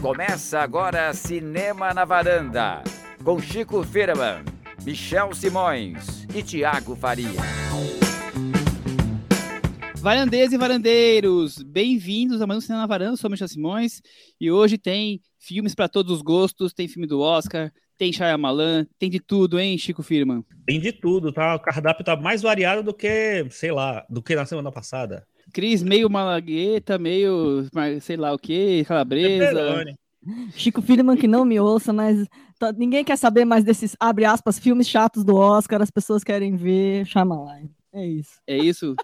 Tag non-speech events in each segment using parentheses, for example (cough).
Começa agora Cinema na Varanda, com Chico Firman, Michel Simões e Tiago Faria. Varandeiros e varandeiros, bem-vindos a mais um Cinema na Varanda, eu sou Michel Simões e hoje tem filmes para todos os gostos, tem filme do Oscar, tem Shyamalan, tem de tudo, hein, Chico Firman? Tem de tudo, tá? O cardápio tá mais variado do que, sei lá, do que na semana passada. Cris, meio malagueta, meio, sei lá o que, calabresa. Chico Firman que não me ouça, mas tá, ninguém quer saber mais desses, abre aspas, filmes chatos do Oscar, as pessoas querem ver Shyamalan. É isso. É isso.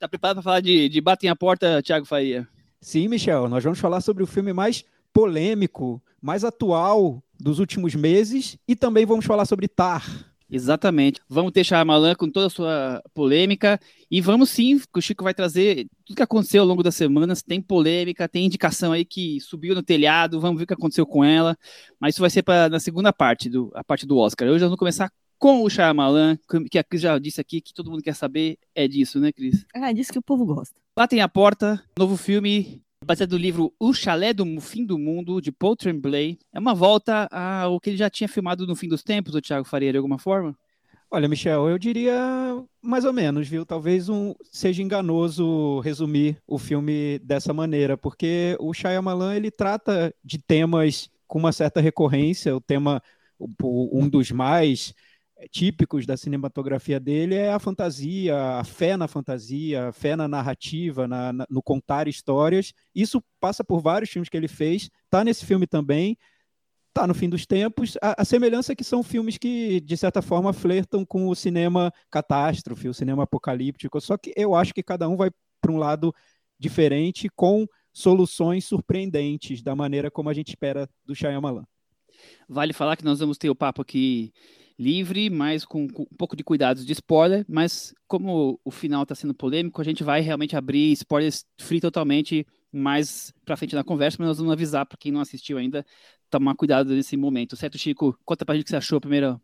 tá preparado para falar de, de Batem a Porta, Thiago Faria? Sim, Michel, nós vamos falar sobre o filme mais polêmico, mais atual dos últimos meses e também vamos falar sobre Tar. Exatamente. Vamos ter Shyamalan com toda a sua polêmica e vamos sim, que o Chico vai trazer tudo que aconteceu ao longo das semanas. Tem polêmica, tem indicação aí que subiu no telhado, vamos ver o que aconteceu com ela. Mas isso vai ser para na segunda parte, do, a parte do Oscar. Hoje nós vamos começar com o Shyamalan, que a Cris já disse aqui, que todo mundo quer saber é disso, né, Cris? É disso que o povo gosta. Batem a porta, novo filme baseado no livro O Chalé do Fim do Mundo, de Paul Tremblay. É uma volta ao que ele já tinha filmado no fim dos tempos, o Thiago Faria, de alguma forma? Olha, Michel, eu diria mais ou menos, viu? Talvez um, seja enganoso resumir o filme dessa maneira, porque o Shyamalan, ele trata de temas com uma certa recorrência, o tema, um dos mais típicos da cinematografia dele é a fantasia, a fé na fantasia, a fé na narrativa, na, na, no contar histórias. Isso passa por vários filmes que ele fez, tá nesse filme também, tá no fim dos tempos. A, a semelhança é que são filmes que, de certa forma, flertam com o cinema catástrofe, o cinema apocalíptico, só que eu acho que cada um vai para um lado diferente, com soluções surpreendentes da maneira como a gente espera do Shyamalan. Vale falar que nós vamos ter o papo aqui livre, mas com, com, um pouco de cuidados de spoiler, mas como o final está sendo polêmico, a gente vai realmente abrir spoilers free totalmente mais para frente na conversa, mas nós vamos avisar para quem não assistiu ainda, tomar cuidado nesse momento. Certo, Chico? Conta pra gente o que você achou, primeiras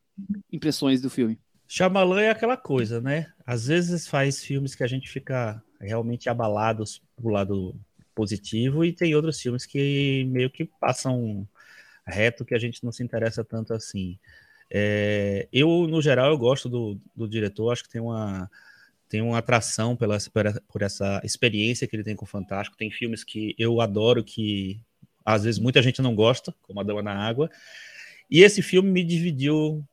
impressões do filme. Shyamalan é aquela coisa, né? Às vezes faz filmes que a gente fica realmente abalados pro lado positivo e tem outros filmes que meio que passam reto que a gente não se interessa tanto assim. É, eu, no geral, eu gosto do, do diretor, acho que tem uma, tem uma atração pela, por essa experiência que ele tem com o Fantástico. Tem filmes que eu adoro, que às vezes muita gente não gosta, como A Dama na Água. E esse filme me dividiu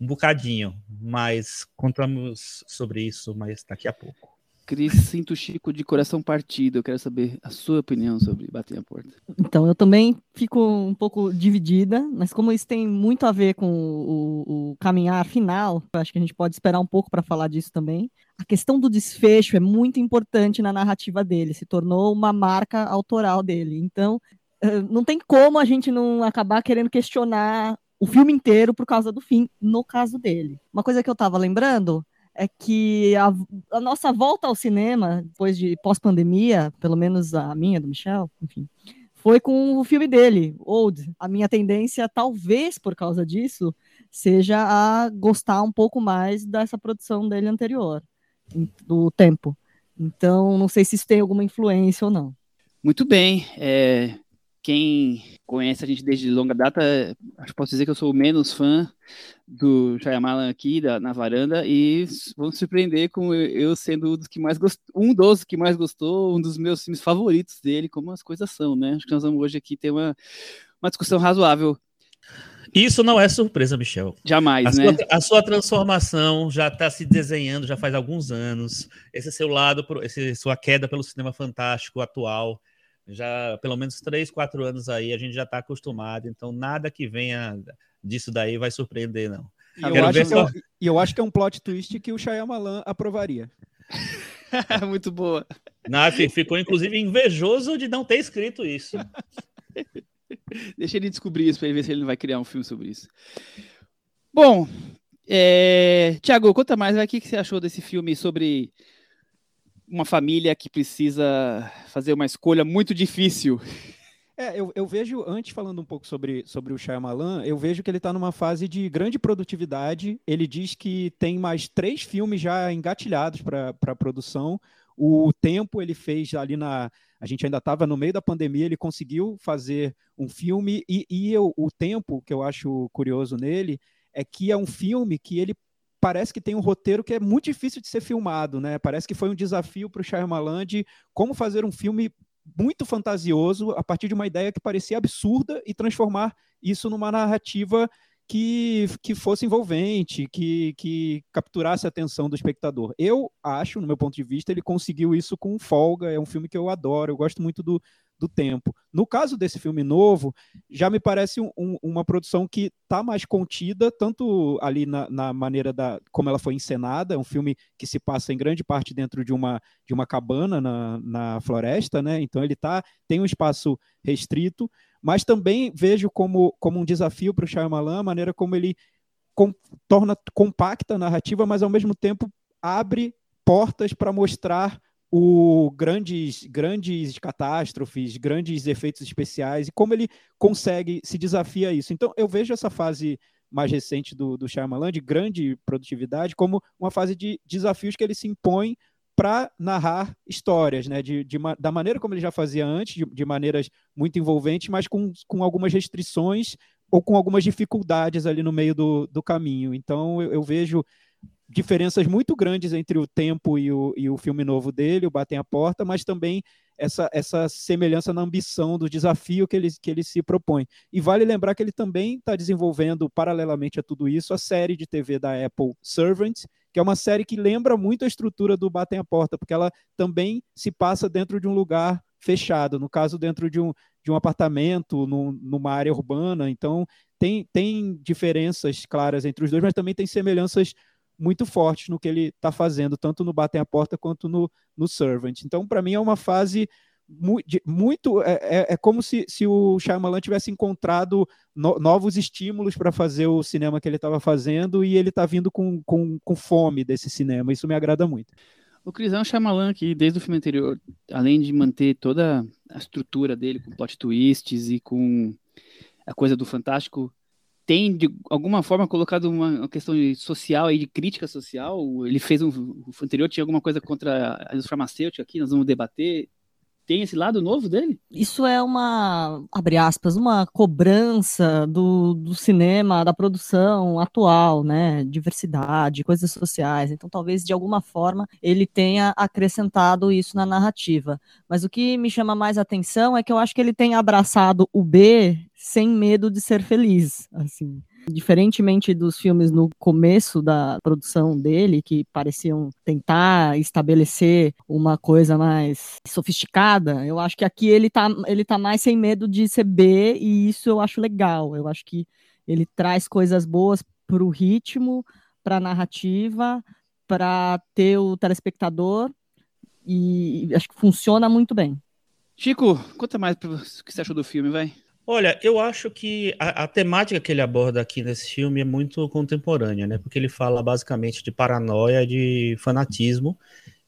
um bocadinho, mas contamos sobre isso mais daqui a pouco. Cris, sinto Chico de coração partido. Eu quero saber a sua opinião sobre Bater a Porta. Então, eu também fico um pouco dividida, mas como isso tem muito a ver com o, o caminhar final, acho que a gente pode esperar um pouco para falar disso também. A questão do desfecho é muito importante na narrativa dele, se tornou uma marca autoral dele. Então, eh, não tem como a gente não acabar querendo questionar o filme inteiro por causa do fim, no caso dele. Uma coisa que eu estava lembrando é que a, a, nossa volta ao cinema, depois de pós-pandemia, pelo menos a minha, do Michel, enfim, foi com o filme dele, Old. A minha tendência, talvez por causa disso, seja a gostar um pouco mais dessa produção dele anterior, do tempo. Então, não sei se isso tem alguma influência ou não. Muito bem. É, quem conhece a gente desde longa data, acho que posso dizer que eu sou o menos fã do Shyamalan aqui da, na varanda e vamos surpreender com eu sendo um dos que mais gostou, um dos que mais gostou, um dos meus filmes favoritos dele, como as coisas são, né? Acho que nós vamos hoje aqui ter uma, uma discussão razoável. Isso não é surpresa, Michel. Jamais, a né? Sua, a sua transformação já está se desenhando já faz alguns anos. Esse seu lado, esse, sua queda pelo cinema fantástico atual já pelo menos três, quatro anos aí, a gente já está acostumado, então nada que venha disso daí vai surpreender, não. E eu, acho só... que, e eu acho que é um plot twist que o Shyamalan aprovaria. (laughs) Muito boa. Não, ficou inclusive invejoso de não ter escrito isso. (laughs) Deixa ele descobrir isso para ele ver se ele não vai criar um filme sobre isso. Bom, é... Tiago, conta mais, o que você achou desse filme sobre uma família que precisa fazer uma escolha muito difícil. É, eu, eu, vejo, antes falando um pouco sobre, sobre o Shyamalan, eu vejo que ele está numa fase de grande produtividade. Ele diz que tem mais três filmes já engatilhados para a produção. O Tempo ele fez ali na. A gente ainda estava no meio da pandemia, ele conseguiu fazer um filme, e, e eu, o Tempo, que eu acho curioso nele, é que é um filme que ele parece que tem um roteiro que é muito difícil de ser filmado, né? Parece que foi um desafio para o Shyamalan de como fazer um filme muito fantasioso a partir de uma ideia que parecia absurda e transformar isso numa narrativa que, que fosse envolvente, que, que capturasse a atenção do espectador. Eu acho, no meu ponto de vista, ele conseguiu isso com folga. É um filme que eu adoro, eu gosto muito do, do tempo. No caso desse filme novo, já me parece um, um, uma produção que está mais contida, tanto ali na, na, maneira da como ela foi encenada, é um filme que se passa em grande parte dentro de uma, de uma cabana na, na floresta, né? Então ele tá, tem um espaço restrito, mas também vejo como, como um desafio para o Shyamalan a maneira como ele com, torna compacta a narrativa, mas ao mesmo tempo abre portas para mostrar o grandes, grandes catástrofes, grandes efeitos especiais, e como ele consegue, se desafia isso. Então, eu vejo essa fase mais recente do, do Shyamalan, de grande produtividade, como uma fase de desafios que ele se impõe para narrar histórias, né? De, de, da maneira como ele já fazia antes, de, de maneiras muito envolventes, mas com, com algumas restrições ou com algumas dificuldades ali no meio do, do caminho. Então, eu, eu vejo diferenças muito grandes entre o tempo e o, e o filme novo dele, o Batem a Porta, mas também essa, essa semelhança na ambição do desafio que ele, que ele se propõe. E vale lembrar que ele também está desenvolvendo, paralelamente a tudo isso, a série de TV da Apple Servant, que é uma série que lembra muito a estrutura do Batem a Porta, porque ela também se passa dentro de um lugar fechado, no caso, dentro de um, de um apartamento, no, numa área urbana. Então, tem, tem diferenças claras entre os dois, mas também tem semelhanças muito fortes no que ele está fazendo, tanto no Batem a Porta quanto no, no Servant. Então, para mim, é uma fase muito. É, é, é, como se, se o Shyamalan tivesse encontrado no, novos estímulos para fazer o cinema que ele estava fazendo e ele está vindo com, com, com fome desse cinema. Isso me agrada muito. O Crisão é Shyamalan, que desde o filme anterior, além de manter toda a estrutura dele, com plot twists e com a coisa do fantástico, tem de alguma forma colocado uma, questão social e de crítica social. Ele fez um o anterior tinha alguma coisa contra a indústria farmacêutica aqui, nós vamos debater. Tem esse lado novo dele? Isso é uma, abre aspas, uma cobrança do, do cinema, da produção atual, né? Diversidade, coisas sociais. Então, talvez de alguma forma ele tenha acrescentado isso na narrativa. Mas o que me chama mais atenção é que eu acho que ele tem abraçado o B sem medo de ser feliz, assim. Diferentemente dos filmes no começo da produção dele, que pareciam tentar estabelecer uma coisa mais sofisticada, eu acho que aqui ele tá, ele tá mais sem medo de ser B, e isso eu acho legal. Eu acho que ele traz coisas boas para o ritmo, para a narrativa, para ter o telespectador, e acho que funciona muito bem. Chico, conta mais o que você achou do filme, vai. Olha, eu acho que a, a, temática que ele aborda aqui nesse filme é muito contemporânea, né? Porque ele fala basicamente de paranoia, de fanatismo,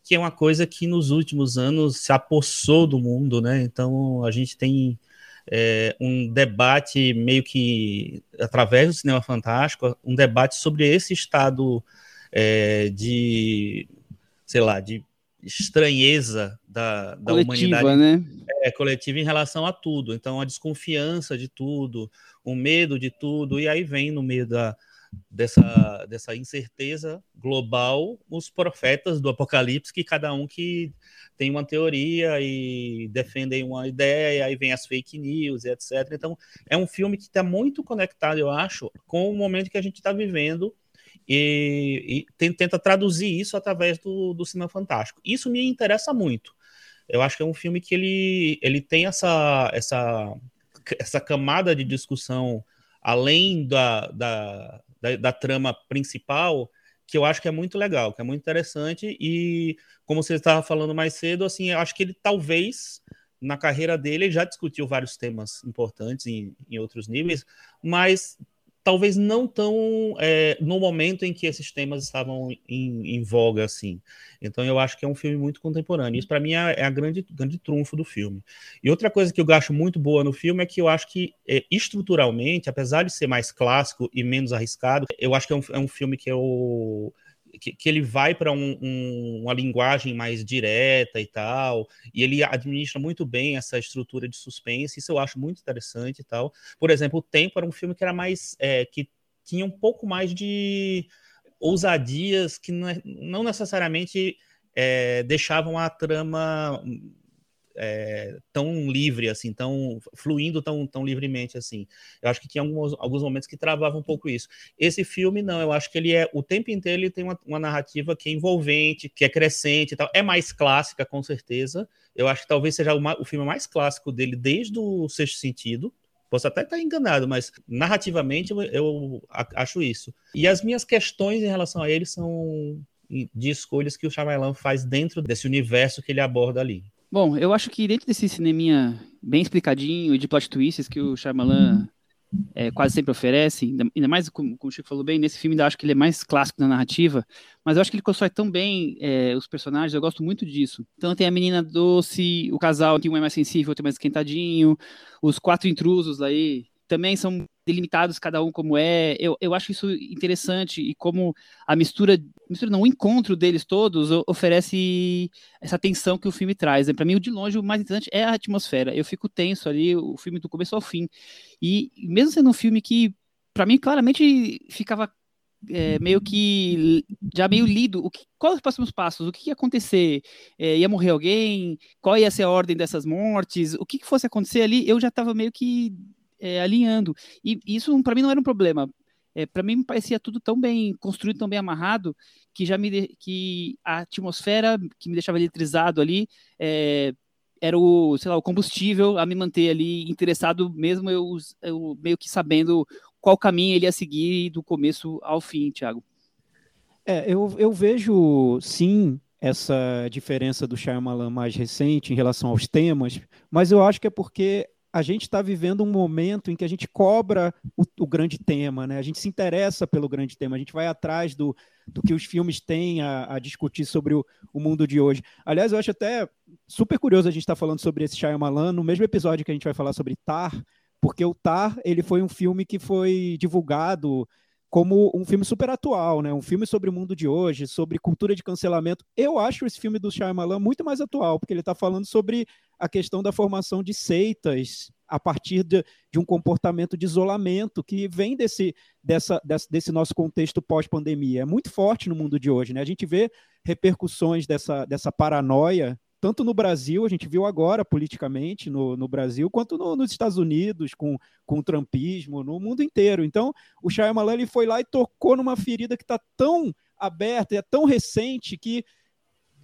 que é uma coisa que nos últimos anos se apossou do mundo, né? Então a gente tem é, um debate meio que através do cinema fantástico, um debate sobre esse estado é, de, sei lá, de estranheza da, da coletiva, humanidade né? é, coletiva em relação a tudo. Então, a desconfiança de tudo, o medo de tudo, e aí vem no meio da, dessa, dessa incerteza global os profetas do Apocalipse, que cada um que tem uma teoria e defendem uma ideia, e aí vem as fake news, etc. Então, é um filme que está muito conectado, eu acho, com o momento que a gente está vivendo e, e, tenta traduzir isso através do, do cinema fantástico. Isso me interessa muito. Eu acho que é um filme que ele, ele tem essa, essa, essa camada de discussão além da, da, da, da trama principal que eu acho que é muito legal, que é muito interessante. E como você estava falando mais cedo, assim, eu acho que ele talvez na carreira dele já discutiu vários temas importantes em, em outros níveis, mas talvez não tão é, no momento em que esses temas estavam em, em, voga assim. Então eu acho que é um filme muito contemporâneo. Isso para mim é, é, a grande grande trunfo do filme. E outra coisa que eu acho muito boa no filme é que eu acho que é, estruturalmente, apesar de ser mais clássico e menos arriscado, eu acho que é um, é um filme que eu que, que ele vai para um, um, uma linguagem mais direta e tal, e ele administra muito bem essa estrutura de suspense, isso eu acho muito interessante e tal. Por exemplo, O Tempo era um filme que era mais, é, que tinha um pouco mais de ousadias que não, é, não necessariamente é, deixavam a trama é, tão livre assim, tão fluindo tão, tão livremente assim. Eu acho que tinha alguns, alguns momentos que travavam um pouco isso. Esse filme não, eu acho que ele é o tempo inteiro ele tem uma, uma narrativa que é envolvente, que é crescente e tal. É mais clássica com certeza. Eu acho que talvez seja o, o filme mais clássico dele desde o Sexto Sentido. Posso até estar enganado, mas narrativamente eu, eu acho isso. E as minhas questões em relação a ele são de escolhas que o Shyamalan faz dentro desse universo que ele aborda ali. Bom, eu acho que dentro desse cineminha bem explicadinho e de plot twists que o Shyamalan é, quase sempre oferece, ainda, mais como, como, o Chico falou bem, nesse filme ainda acho que ele é mais clássico na narrativa, mas eu acho que ele constrói tão bem é, os personagens, eu gosto muito disso. Então tem a menina doce, o casal que um é mais sensível, outro é mais esquentadinho, os quatro intrusos aí, também são delimitados cada um como é. Eu, eu acho isso interessante e como a mistura, mistura não, o encontro deles todos oferece essa tensão que o filme traz. Para mim, de longe, o mais interessante é a atmosfera. Eu fico tenso ali, o filme do começo ao fim. E mesmo sendo um filme que, para mim, claramente ficava é, meio que já meio lido o que, quais os próximos passos, o que ia acontecer, é, ia morrer alguém, qual ia ser a ordem dessas mortes, o que, que fosse acontecer ali, eu já estava meio que é, alinhando. E isso para mim não era um problema. É, para mim me parecia tudo tão bem construído, tão bem amarrado, que já me que a atmosfera que me deixava eletrizado ali é, era o, sei lá, o combustível a me manter ali interessado, mesmo eu, eu meio que sabendo qual caminho ele ia seguir do começo ao fim, Thiago. É, eu, eu vejo sim essa diferença do Shyamalan mais recente em relação aos temas, mas eu acho que é porque a gente está vivendo um momento em que a gente cobra o, o, grande tema, né? A gente se interessa pelo grande tema, a gente vai atrás do, do que os filmes têm a, a discutir sobre o, o, mundo de hoje. Aliás, eu acho até super curioso a gente estar tá falando sobre esse Shyamalan no mesmo episódio que a gente vai falar sobre Tar, porque o Tar ele foi um filme que foi divulgado como um filme super atual, né? Um filme sobre o mundo de hoje, sobre cultura de cancelamento. Eu acho esse filme do Shyamalan muito mais atual, porque ele está falando sobre a questão da formação de seitas a partir de, de um comportamento de isolamento que vem desse, dessa, desse, desse nosso contexto pós-pandemia. É muito forte no mundo de hoje, né? A gente vê repercussões dessa, dessa paranoia tanto no Brasil, a gente viu agora politicamente no, no Brasil, quanto no, nos Estados Unidos, com, com o trumpismo, no mundo inteiro. Então, o Shyamalan ele foi lá e tocou numa ferida que está tão aberta e é tão recente que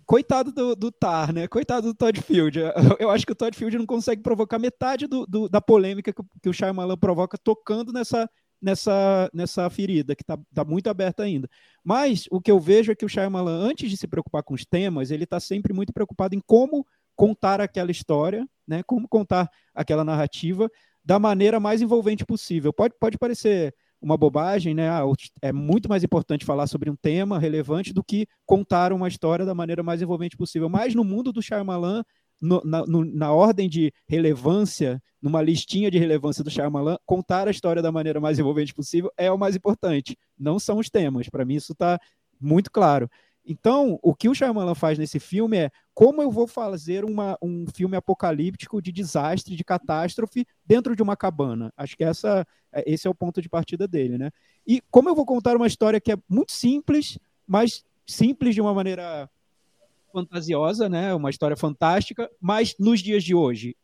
coitado do, do Tar, né? Coitado do Todd Field. Eu, eu, acho que o Todd Field não consegue provocar metade do, do da polêmica que, que o Shyamalan provoca tocando nessa, nessa, nessa ferida, que está tá muito aberta ainda. Mas o que eu vejo é que o Shyamalan, antes de se preocupar com os temas, ele está sempre muito preocupado em como contar aquela história, né? como contar aquela narrativa da maneira mais envolvente possível. Pode, pode parecer uma bobagem, né? Ah, é muito mais importante falar sobre um tema relevante do que contar uma história da maneira mais envolvente possível. Mas no mundo do Shyamalan, no, na, no, na, ordem de relevância, numa listinha de relevância do Shyamalan, contar a história da maneira mais envolvente possível é o mais importante. Não são os temas. Para mim, isso está muito claro. Então, o que o Shyamalan faz nesse filme é como eu vou fazer uma, um filme apocalíptico de desastre, de catástrofe dentro de uma cabana. Acho que essa, é, esse é o ponto de partida dele, né? E como eu vou contar uma história que é muito simples, mas simples de uma maneira fantasiosa, né? Uma história fantástica, mas nos dias de hoje,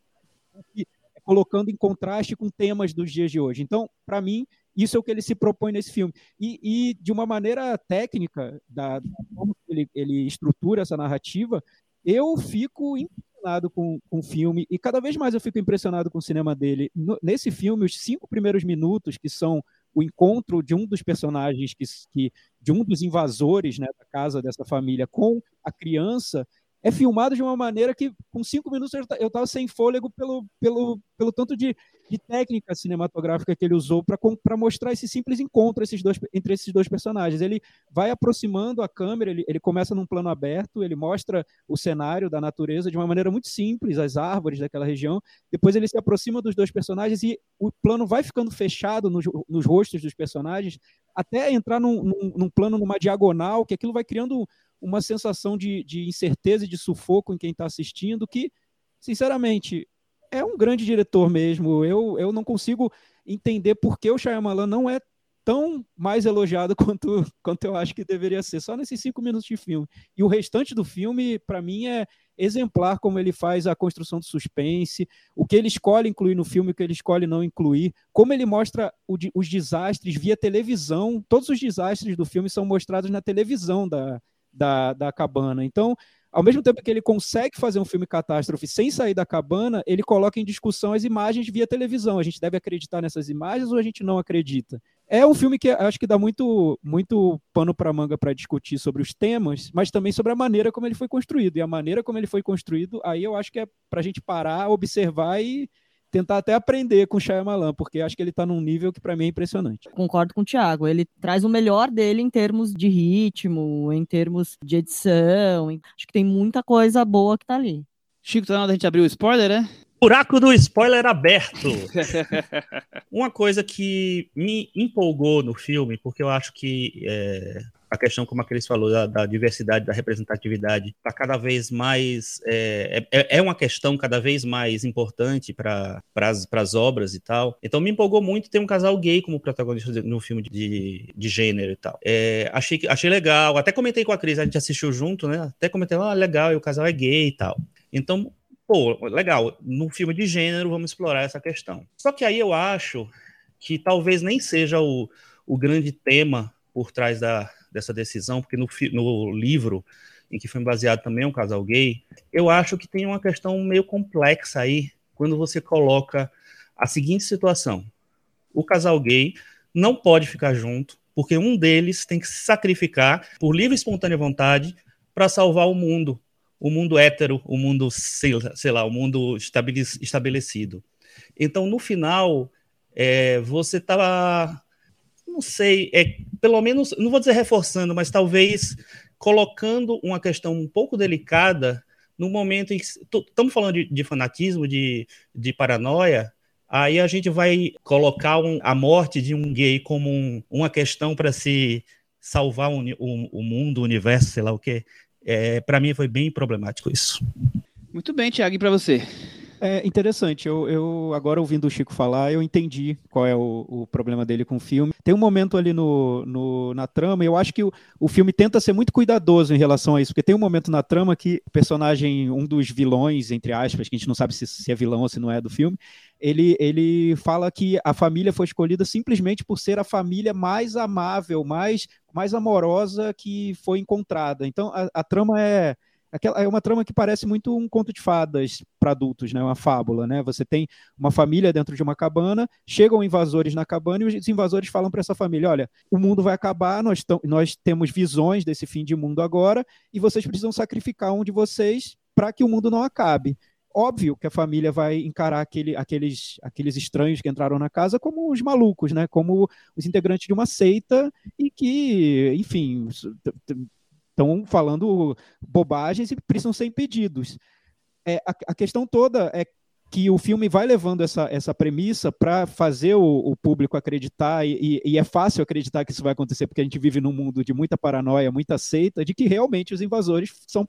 colocando em contraste com temas dos dias de hoje. Então, para mim, isso é o que ele se propõe nesse filme. E, e de uma maneira técnica, da, da como ele, ele estrutura essa narrativa, eu fico impressionado com, com o filme, e cada vez mais eu fico impressionado com o cinema dele. No, nesse filme, os cinco primeiros minutos, que são o encontro de um dos personagens, que, que de um dos invasores né, da casa dessa família com a criança, é filmado de uma maneira que, com cinco minutos, eu estava sem fôlego pelo, pelo, pelo tanto de, de técnica cinematográfica que ele usou para mostrar esse simples encontro esses dois, entre esses dois personagens. Ele vai aproximando a câmera, ele, ele começa num plano aberto, ele mostra o cenário da natureza de uma maneira muito simples, as árvores daquela região. Depois ele se aproxima dos dois personagens e o plano vai ficando fechado nos, nos rostos dos personagens até entrar num, num, num plano, numa diagonal, que aquilo vai criando uma sensação de, de incerteza e de sufoco em quem está assistindo, que, sinceramente, é um grande diretor mesmo. Eu, eu não consigo entender por que o Shyamalan não é tão mais elogiado (laughs) quanto, quanto eu acho que deveria ser, só nesses cinco minutos de filme. E o restante do filme, para mim, é exemplar como ele faz a construção do suspense, o que ele escolhe incluir no filme, o que ele escolhe não incluir, como ele mostra o, os desastres via televisão. Todos os desastres do filme são mostrados na televisão da, da, da cabana. Então, ao mesmo tempo que ele consegue fazer um filme catástrofe sem sair da cabana, ele coloca em discussão as imagens via televisão. A gente deve acreditar nessas imagens ou a gente não acredita? É um filme que acho que dá muito, muito pano para manga para discutir sobre os temas, mas também sobre a maneira como ele foi construído. E a maneira como ele foi construído, aí eu acho que é para a gente parar, observar e tentar até aprender com o Shyamalan, porque acho que ele está num nível que para mim é impressionante. Concordo com o Thiago, ele traz o melhor dele em termos de ritmo, em termos de edição, acho que tem muita coisa boa que está ali. Chico, tá na hora da gente abrir o spoiler, né? Buraco do spoiler aberto. (laughs) Uma coisa que me empolgou no filme, porque eu acho que é, a questão, como a Cris falou, da, da, diversidade, da representatividade, está cada vez mais. É, é, é, uma questão cada vez mais importante para as obras e tal. Então me empolgou muito ter um casal gay como protagonista no filme de, de gênero e tal. É, achei, achei legal. Até comentei com a Cris, a gente assistiu junto, né? Até comentei, ah, legal, e o casal é gay e tal. Então, pô, legal, no filme de gênero vamos explorar essa questão. Só que aí eu acho que talvez nem seja o, o grande tema por trás da, dessa decisão, porque no, no livro em que foi baseado também um casal gay, eu acho que tem uma questão meio complexa aí quando você coloca a seguinte situação: o casal gay não pode ficar junto porque um deles tem que se sacrificar por livre e espontânea vontade para salvar o mundo, o mundo hétero, o mundo, sei, lá, o mundo estabelecido. Então, no final, é, você está não sei, é pelo menos, não vou dizer reforçando, mas talvez colocando uma questão um pouco delicada no momento em que estamos falando de, de, fanatismo, de, de paranoia, aí a gente vai colocar um, a morte de um gay como um, uma questão para se salvar o, o, o, mundo, o universo, sei lá o que. É, para mim foi bem problemático isso. Muito bem, Tiago, e para você? É interessante, eu, eu, agora ouvindo o Chico falar, eu entendi qual é o, o problema dele com o filme. Tem um momento ali no, no na trama, eu acho que o, o filme tenta ser muito cuidadoso em relação a isso, porque tem um momento na trama que o personagem, um dos vilões, entre aspas, que a gente não sabe se, se é vilão ou se não é do filme, ele, ele fala que a família foi escolhida simplesmente por ser a família mais amável, mais, mais amorosa que foi encontrada. Então a, a trama é É uma trama que parece muito um conto de fadas para adultos, né? uma fábula. Né? Você tem uma família dentro de uma cabana, chegam invasores na cabana e os invasores falam para essa família: olha, o mundo vai acabar, nós, nós temos visões desse fim de mundo agora e vocês precisam sacrificar um de vocês para que o mundo não acabe. Óbvio que a família vai encarar aquele, aqueles, aqueles estranhos que entraram na casa como os malucos, né? como os integrantes de uma seita e que, enfim, estão falando bobagens e precisam ser impedidos. É, a, a, questão toda é que o filme vai levando essa, essa premissa para fazer o, o, público acreditar, e, e, é fácil acreditar que isso vai acontecer, porque a gente vive num mundo de muita paranoia, muita seita, de que realmente os invasores são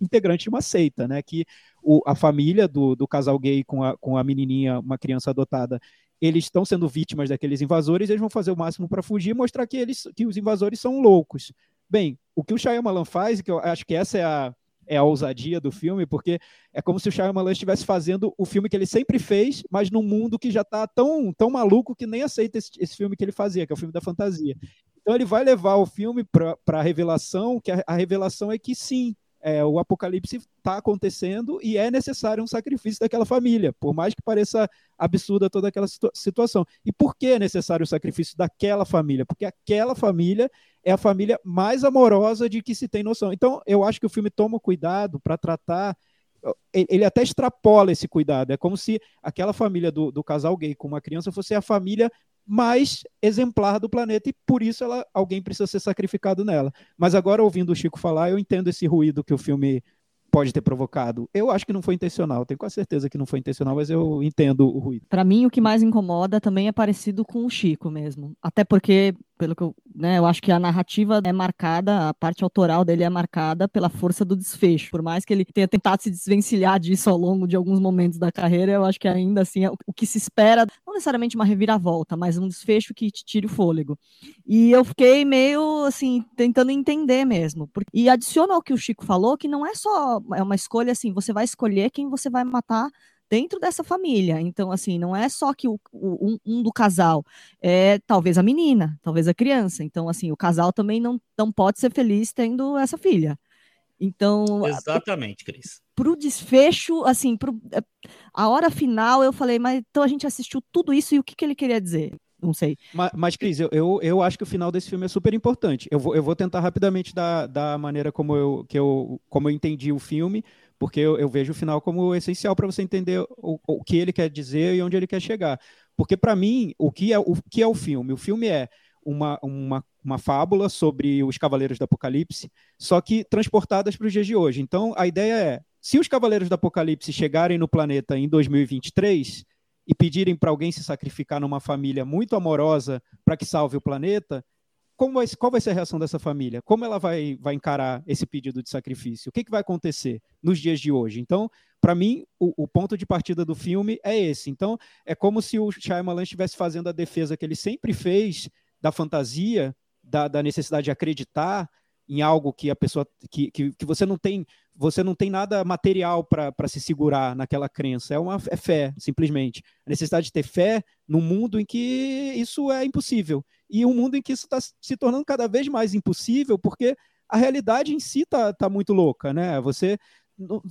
integrantes de uma seita, né? Que o, a família do, do casal gay com a, com a menininha, uma criança adotada, eles estão sendo vítimas daqueles invasores, eles vão fazer o máximo para fugir e mostrar que, eles, que os invasores são loucos. Bem, o que o Shyamalan faz, que eu acho que essa é a, é a ousadia do filme, porque é como se o Shyamalan estivesse fazendo o filme que ele sempre fez, mas num mundo que já está tão, tão maluco que nem aceita esse, esse, filme que ele fazia, que é o filme da fantasia. Então ele vai levar o filme para a revelação, que a, a revelação é que sim, é, o apocalipse está acontecendo e é necessário um sacrifício daquela família, por mais que pareça absurda toda aquela situa situação. E por que é necessário o sacrifício daquela família? Porque aquela família é a família mais amorosa de que se tem noção. Então, eu acho que o filme toma cuidado para tratar ele até extrapola esse cuidado. É como se aquela família do, do, casal gay com uma criança fosse a família mais exemplar do planeta e por isso ela, alguém precisa ser sacrificado nela. Mas agora, ouvindo o Chico falar, eu entendo esse ruído que o filme pode ter provocado. Eu acho que não foi intencional, tenho quase certeza que não foi intencional, mas eu entendo o ruído. Para mim, o que mais incomoda também é parecido com o Chico mesmo. Até porque pelo que eu, né, eu acho que a narrativa é marcada, a parte autoral dele é marcada pela força do desfecho. Por mais que ele tenha tentado se desvencilhar disso ao longo de alguns momentos da carreira, eu acho que ainda assim é o que se espera, não necessariamente uma reviravolta, mas um desfecho que te tire o fôlego. E eu fiquei meio assim, tentando entender mesmo. E adiciona ao que o Chico falou, que não é só é uma escolha assim, você vai escolher quem você vai matar dentro dessa família. Então, assim, não é só que o, o um, um, do casal é talvez a menina, talvez a criança. Então, assim, o casal também não, não pode ser feliz tendo essa filha. Então. Exatamente, Cris. Pro desfecho, assim, pro, é, a hora final, eu falei, mas então a gente assistiu tudo isso e o que, que ele queria dizer? Não sei. Mas, mas Cris, eu, eu, eu, acho que o final desse filme é super importante. Eu vou, eu vou tentar rapidamente da, da maneira como eu, que eu, como eu entendi o filme, porque eu, eu vejo o final como essencial para você entender o, o, que ele quer dizer e onde ele quer chegar. Porque, para mim, o que, é, o que é o filme? O filme é uma, uma, uma fábula sobre os Cavaleiros do Apocalipse, só que transportadas para os dias de hoje. Então, a ideia é: se os Cavaleiros do Apocalipse chegarem no planeta em 2023 e pedirem para alguém se sacrificar numa família muito amorosa para que salve o planeta, como vai, qual vai ser a reação dessa família? Como ela vai, vai encarar esse pedido de sacrifício? O que, que vai acontecer nos dias de hoje? Então, para mim, o, o, ponto de partida do filme é esse. Então, é como se o Shyamalan estivesse fazendo a defesa que ele sempre fez da fantasia, da, da necessidade de acreditar em algo que a pessoa que, que, que você não tem você não tem nada material para se segurar naquela crença. É uma é fé, simplesmente. A necessidade de ter fé num mundo em que isso é impossível. E um mundo em que isso está se tornando cada vez mais impossível, porque a realidade em si está tá muito louca, né? Você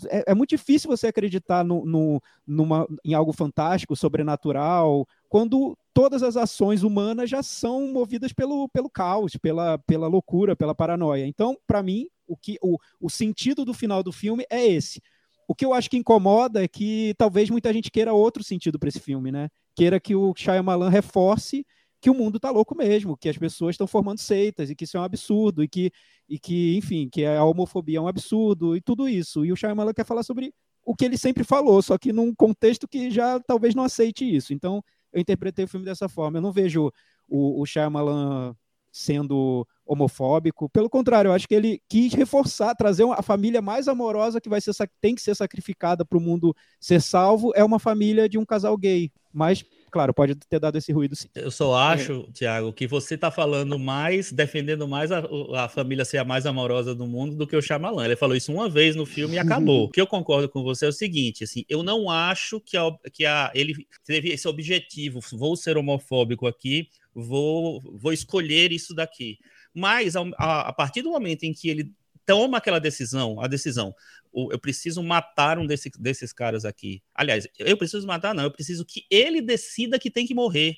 é, é, muito difícil você acreditar no, no, numa, em algo fantástico, sobrenatural, quando todas as ações humanas já são movidas pelo, pelo caos, pela, pela loucura, pela paranoia. Então, para mim, o, que, o, o sentido do final do filme é esse. O que eu acho que incomoda é que talvez muita gente queira outro sentido para esse filme, né? Queira que o Shyamalan reforce que o mundo está louco mesmo, que as pessoas estão formando seitas e que isso é um absurdo e que, e que, enfim, que a homofobia é um absurdo e tudo isso. E o Shyamalan quer falar sobre o que ele sempre falou, só que num contexto que já talvez não aceite isso. Então, eu interpretei o filme dessa forma. Eu não vejo o, o Shyamalan sendo homofóbico. Pelo contrário, eu acho que ele quis reforçar, trazer a família mais amorosa que vai ser, tem que ser sacrificada para o mundo ser salvo é uma família de um casal gay. Mas, claro, pode ter dado esse ruído sim. Eu só acho, é. Tiago, que você está falando mais, defendendo mais a, a, família ser a mais amorosa do mundo do que o Shyamalan. Ele falou isso uma vez no filme e acabou. o que eu concordo com você é o seguinte, assim, eu não acho que, a, que a, ele teve esse objetivo, vou ser homofóbico aqui, vou, vou escolher isso daqui. Mas a, a, partir do momento em que ele toma aquela decisão, a decisão, eu preciso matar um desse, desses caras aqui. Aliás, eu preciso matar, não, eu preciso que ele decida que tem que morrer.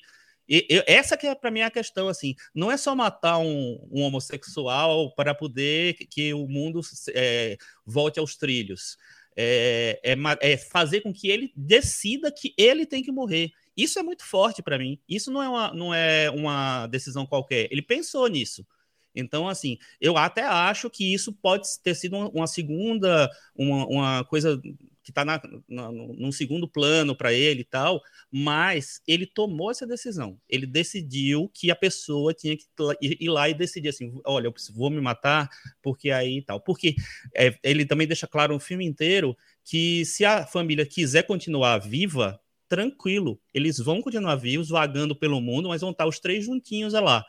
E, eu, essa que é para mim a questão, assim, não é só matar um, um homossexual para poder que, que o mundo é, volte aos trilhos. É, é, é, fazer com que ele decida que ele tem que morrer. Isso é muito forte para mim. Isso não é, uma, não é uma decisão qualquer. Ele pensou nisso. Então, assim, eu até acho que isso pode ter sido uma segunda, uma, uma coisa que está num segundo plano para ele e tal, mas ele tomou essa decisão. Ele decidiu que a pessoa tinha que ir lá e decidir assim: olha, eu vou me matar porque aí tal. Porque é, ele também deixa claro no filme inteiro que se a família quiser continuar viva, tranquilo, eles vão continuar vivos, vagando pelo mundo, mas vão estar os três juntinhos lá.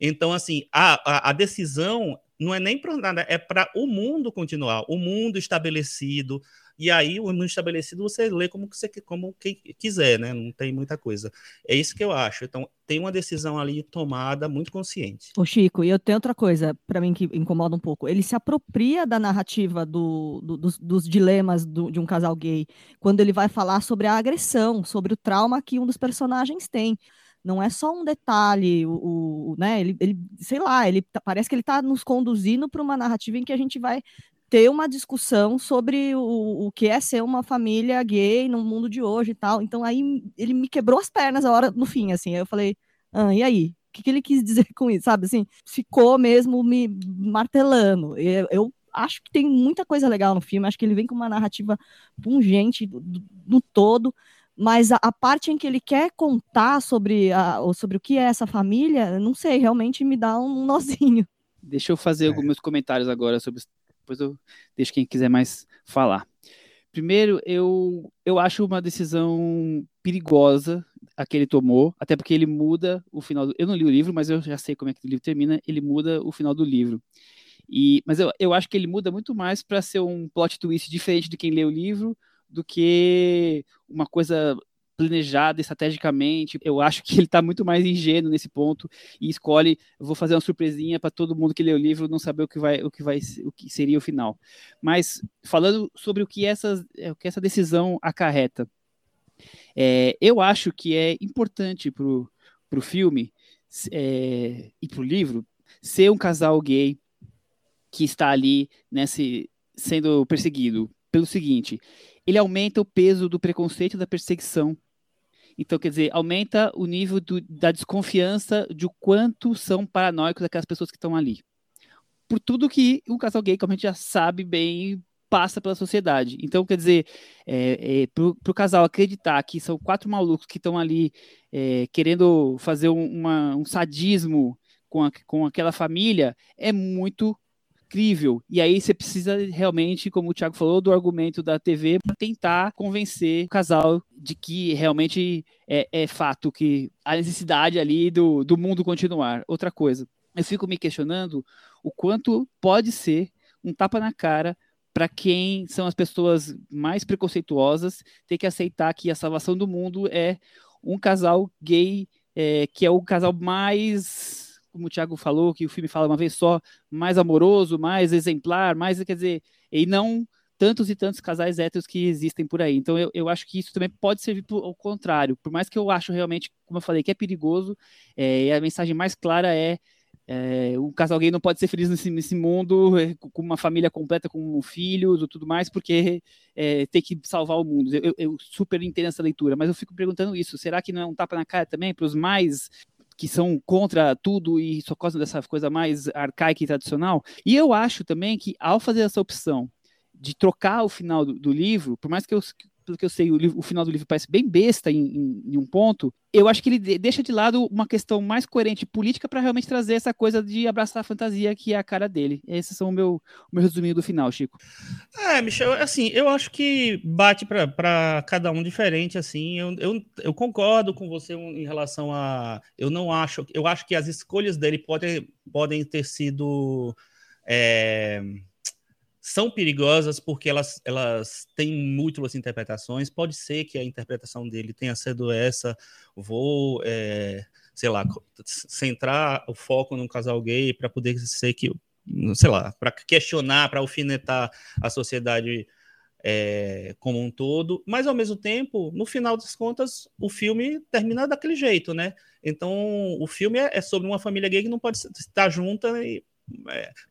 Então, assim, a, a, a decisão não é nem para nada, é para o mundo continuar, o mundo estabelecido. E aí, o mundo estabelecido você lê como, você, como que quiser, né? Não tem muita coisa. É isso que eu acho. Então, tem uma decisão ali tomada muito consciente. O Chico, e eu tenho outra coisa para mim que incomoda um pouco. Ele se apropria da narrativa do, do, dos, dos, dilemas do, de um casal gay quando ele vai falar sobre a agressão, sobre o trauma que um dos personagens tem não é só um detalhe, o, o né? Ele, ele, sei lá, ele tá, parece que ele está nos conduzindo para uma narrativa em que a gente vai ter uma discussão sobre o, o que é ser uma família gay no mundo de hoje e tal. Então aí ele me quebrou as pernas a hora no fim, assim. Aí eu falei, ah, e aí? O que, que ele quis dizer com isso, sabe? Assim, ficou mesmo me martelando. Eu, eu acho que tem muita coisa legal no filme. Acho que ele vem com uma narrativa pungente no todo mas a, a, parte em que ele quer contar sobre, a, sobre o que é essa família, não sei, realmente me dá um nozinho. Deixa eu fazer é. alguns comentários agora sobre. Depois eu deixo quem quiser mais falar. Primeiro, eu, eu acho uma decisão perigosa a que ele tomou, até porque ele muda o final do... Eu não li o livro, mas eu já sei como é que o livro termina. Ele muda o final do livro. E, mas eu, eu acho que ele muda muito mais para ser um plot twist diferente de quem lê o livro do que uma coisa planejada estrategicamente. Eu acho que ele está muito mais ingênuo nesse ponto e escolhe, vou fazer uma surpresinha para todo mundo que lê o livro não saber o que vai, o que vai, o que seria o final. Mas falando sobre o que essa, o que essa decisão acarreta, é, eu acho que é importante para o filme é, e para o livro ser um casal gay que está ali nesse sendo perseguido pelo seguinte ele aumenta o peso do preconceito e da perseguição. Então, quer dizer, aumenta o nível do, da desconfiança de o quanto são paranoicos aquelas pessoas que estão ali. Por tudo que o casal gay, como a gente já sabe bem, passa pela sociedade. Então, quer dizer, é, é, para o casal acreditar que são quatro malucos que estão ali é, querendo fazer um, uma, um sadismo com, a, com aquela família, é muito incrível. E aí você precisa realmente, como o Thiago falou, do argumento da TV para tentar convencer o casal de que realmente é, é, fato que a necessidade ali do, do mundo continuar. Outra coisa, eu fico me questionando o quanto pode ser um tapa na cara para quem são as pessoas mais preconceituosas ter que aceitar que a salvação do mundo é um casal gay é, que é o casal mais como o Thiago falou, que o filme fala uma vez só, mais amoroso, mais exemplar, mais, quer dizer, e não tantos e tantos casais héteros que existem por aí. Então eu, eu acho que isso também pode servir ao contrário. Por mais que eu acho realmente, como eu falei, que é perigoso, é, a mensagem mais clara é, é o casal gay não pode ser feliz nesse, nesse mundo, é, com uma família completa, com filhos ou tudo mais, porque é, tem que salvar o mundo. Eu, eu, super entendo essa leitura, mas eu fico perguntando isso: será que não é um tapa na cara também para os mais que são contra tudo e só gostam dessa coisa mais arcaica e tradicional. E eu acho também que ao fazer essa opção de trocar o final do, do livro, por mais que eu pelo que eu sei, o, livro, o, final do livro parece bem besta em, em, em, um ponto, eu acho que ele deixa de lado uma questão mais coerente política para realmente trazer essa coisa de abraçar a fantasia que é a cara dele. Esses são o meu, o meu resuminho do final, Chico. É, Michel, assim, eu acho que bate para cada um diferente, assim, eu, eu, eu, concordo com você em relação a, eu não acho, eu acho que as escolhas dele podem, podem ter sido... É, são perigosas porque elas, elas têm múltiplas interpretações. Pode ser que a interpretação dele tenha sido essa, vou, é, sei lá, centrar o foco num casal gay para poder ser que, sei lá, para questionar, para alfinetar a sociedade é, como um todo, mas ao mesmo tempo, no final das contas, o filme termina daquele jeito, né? Então, o filme é, é sobre uma família gay que não pode estar junta e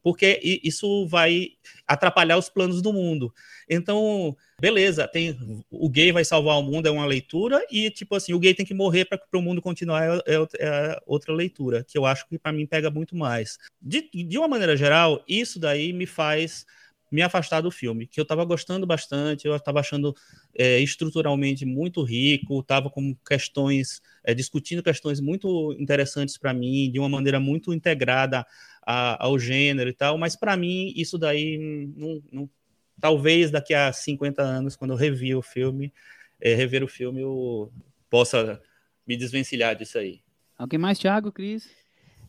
porque isso vai atrapalhar os planos do mundo. Então, beleza, tem o gay vai salvar o mundo é uma leitura e tipo assim o gay tem que morrer para o mundo continuar é, é, é, outra leitura que eu acho que para mim pega muito mais. De, de uma maneira geral, isso daí me faz me afastar do filme, que eu estava gostando bastante, eu estava achando é, estruturalmente muito rico, estava com questões, é, discutindo questões muito interessantes para mim, de uma maneira muito integrada a, ao gênero e tal, mas para mim isso daí não, não, talvez daqui a 50 anos, quando eu revi o filme, é, rever o filme, eu possa me desvencilhar disso aí. Alguém mais, Thiago, Cris?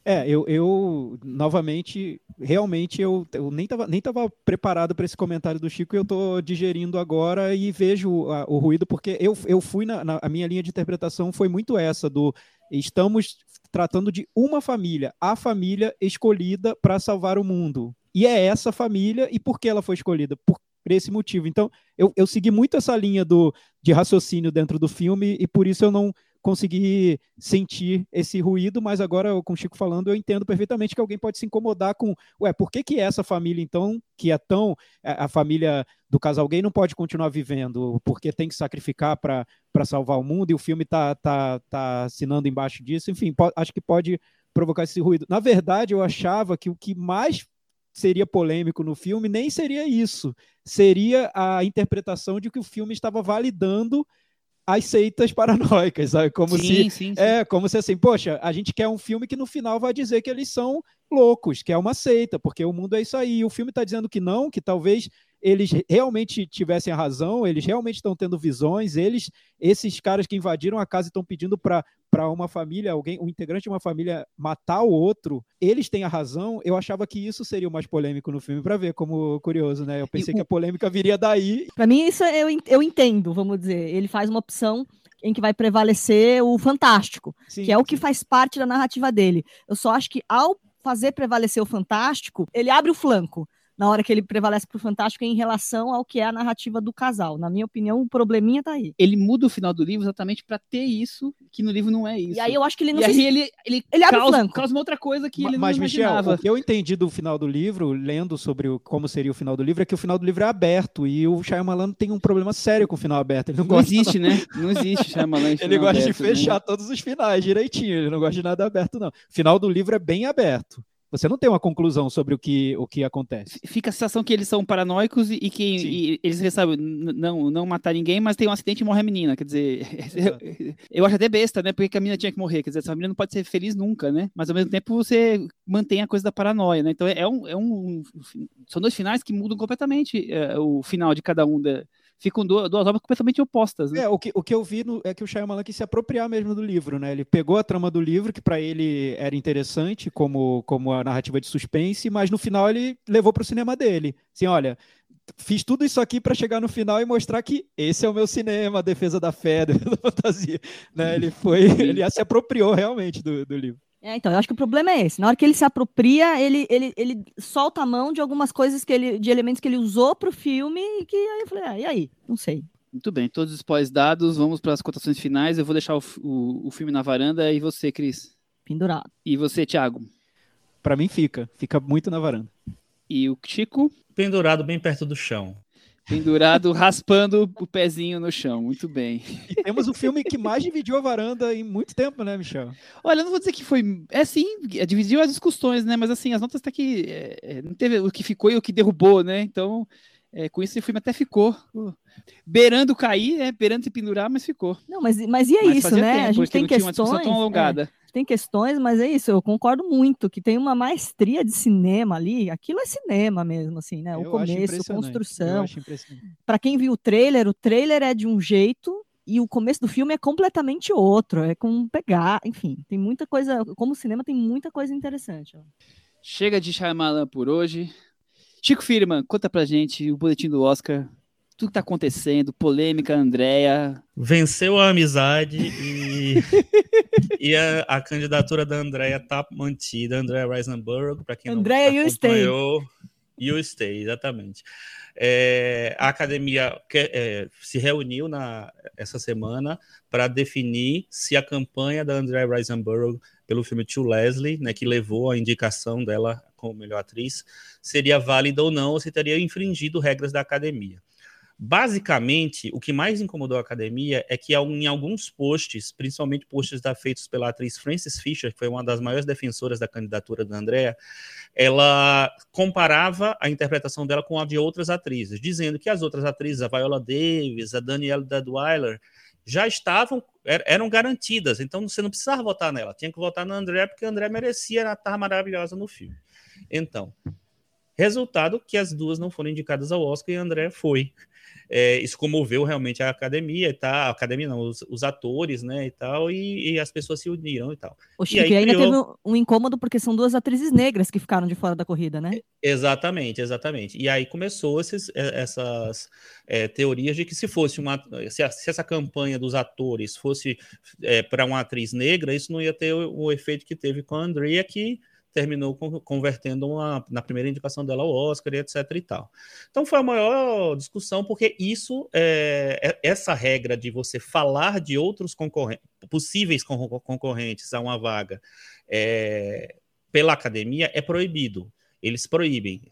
É, eu, eu novamente, realmente, eu, eu nem estava nem tava preparado para esse comentário do Chico e eu estou digerindo agora e vejo a, o ruído, porque eu, eu fui na, na, a minha linha de interpretação foi muito essa, do estamos tratando de uma família, a família escolhida para salvar o mundo. E é essa família, e por que ela foi escolhida? Por, por esse motivo. Então, eu, eu segui muito essa linha do, de raciocínio dentro do filme, e por isso eu não consegui sentir esse ruído, mas agora, com o Chico falando, eu entendo perfeitamente que alguém pode se incomodar com, ué, por que, que essa família, então, que é tão. A família do casal gay não pode continuar vivendo, porque tem que sacrificar para salvar o mundo, e o filme está tá, tá assinando embaixo disso, enfim, acho que pode provocar esse ruído. Na verdade, eu achava que o que mais seria polêmico no filme nem seria isso, seria a interpretação de que o filme estava validando as seitas paranoicas, sabe? Como sim, se sim, sim. é como se assim, poxa, a gente quer um filme que no final vai dizer que eles são loucos, que é uma seita, porque o mundo é isso aí. E o filme está dizendo que não, que talvez eles realmente tivessem a razão, eles realmente estão tendo visões, eles, esses caras que invadiram a casa e estão pedindo para para uma família, alguém, um integrante de uma família matar o outro, eles têm a razão. Eu achava que isso seria o mais polêmico no filme, para ver como curioso, né? Eu pensei o- que a polêmica viria daí. Pra mim, isso eu, en- eu entendo, vamos dizer. Ele faz uma opção em que vai prevalecer o fantástico, Sim, que é o que sim. faz parte da narrativa dele. Eu só acho que ao fazer prevalecer o fantástico, ele abre o flanco na hora que ele prevalece pro fantástico em relação ao que é a narrativa do casal. Na minha opinião, o probleminha tá aí. Ele muda o final do livro exatamente pra ter isso, que no livro não é isso. E aí eu acho que ele não E se- aí ele, ele, ele abre o causa, causa uma outra coisa que Ma- ele Mas, não Michel, imaginava. o que eu entendi do final do livro, lendo sobre o- como seria o final do livro, é que o final do livro é aberto e o Shyamalan tem um problema sério com o final aberto. Ele não, Não existe, né? Não existe Shyamalan (laughs) Ele final gosta aberto, de né? fechar todos os finais direitinho, ele não gosta de nada aberto, não. O final do livro é bem aberto. Você não tem uma conclusão sobre o que, o que acontece. Fica a sensação que eles são paranoicos e, e que e eles recebem não, não matar ninguém, mas tem um acidente e morre a menina. Quer dizer, (laughs) Exato. eu acho até besta, né? Porque que a menina tinha que morrer. Quer dizer, essa menina não pode ser feliz nunca, né? Mas ao mesmo tempo você mantém a coisa da paranoia, né? Então é um. É um são dois finais que mudam completamente é, o final de cada um. Da, ficam duas, duas obras completamente opostas, né? É, o que, o que eu vi no- é que o Shyamalan quis se apropriar mesmo do livro, né? Ele pegou a trama do livro, que para ele era interessante como, como a narrativa de suspense, mas no final ele levou para o cinema dele. Assim, olha, fiz tudo isso aqui para chegar no final e mostrar que esse é o meu cinema, a defesa da fé, a (laughs) defesa da fantasia. Né? Ele foi, ele se apropriou realmente do, do livro. É, então, eu acho que o problema é esse. Na hora que ele se apropria, ele, ele, ele solta a mão de algumas coisas que ele, de elementos que ele usou pro filme e que aí eu falei, ah, e aí? Não sei. Muito bem, todos os spoilers dados, vamos para as cotações finais. Eu vou deixar o, o, o filme na varanda e você, Cris. Pendurado. E você, Thiago. Para mim fica, fica muito na varanda. E o Chico. Pendurado bem perto do chão. Pendurado, raspando o pezinho no chão. Muito bem. E temos o filme que mais dividiu a varanda em muito tempo, né, Michel? Olha, eu não vou dizer que foi. É sim, dividiu as discussões, né? Mas assim, as notas até que. é, é, não teve o que ficou e o que derrubou, né? Então, é, com isso, o filme até ficou. beirando cair, né? Beirando se pendurar, mas ficou. Não, mas, mas e é Mas isso, né? tempo, a gente tem questões. tão é, alongada. tem questões, mas é isso, eu concordo muito que tem uma maestria de cinema ali. Aquilo é cinema mesmo, assim, né? Eu o acho começo, Eu construção. Pra quem viu o trailer, o trailer é de um jeito e o começo do filme é completamente outro. É com pegar, enfim, tem muita coisa. Como cinema, tem muita coisa interessante. ó. Chega de Shyamalan por hoje. Chico Firman, conta pra gente o boletim do Oscar. Tudo que tá acontecendo, polêmica, Andréia. Venceu a amizade e, (laughs) e a, a candidatura da Andrea tá mantida. Andrea Risenberg, para quem Andrea, não acompanhou. You stay, exatamente. É, a academia que- é, se reuniu na, essa semana para definir se a campanha da Andrea Risenberg pelo filme To Leslie, né, que levou a indicação dela como melhor atriz, seria válida ou não, ou se teria infringido regras da academia. Basicamente, o que mais incomodou a academia é que em alguns posts, principalmente posts da, feitos pela atriz Frances Fisher, que foi uma das maiores defensoras da candidatura da Andrea, ela comparava a interpretação dela com a de outras atrizes, dizendo que as outras atrizes, a Viola Davis, a Danielle Deadweiler, já estavam, er- eram garantidas, então você não precisava votar nela, tinha que votar na Andrea, porque a Andrea merecia estar maravilhosa no filme. Então, resultado que as duas não foram indicadas ao Oscar e a Andrea foi. É, isso comoveu realmente a academia e tal, a academia não, os, os atores, né, e tal, e, e as pessoas se uniram e tal. O Chico, aí e ainda criou- teve um, um incômodo porque são duas atrizes negras que ficaram de fora da corrida, né? Exatamente, exatamente. E aí começou esses, eh, essas eh, teorias de que se fosse uma, se, a- se essa campanha dos atores fosse para uma atriz negra, isso não ia ter o, o efeito que teve com a Andrea, que terminou con- convertendo uma, na primeira indicação dela ao Oscar e etc e tal. Então foi a maior discussão, porque isso, é, é- essa regra de você falar de outros concorrentes, possíveis con- concorrentes a uma vaga é, pela academia é proibido. Eles proíbem.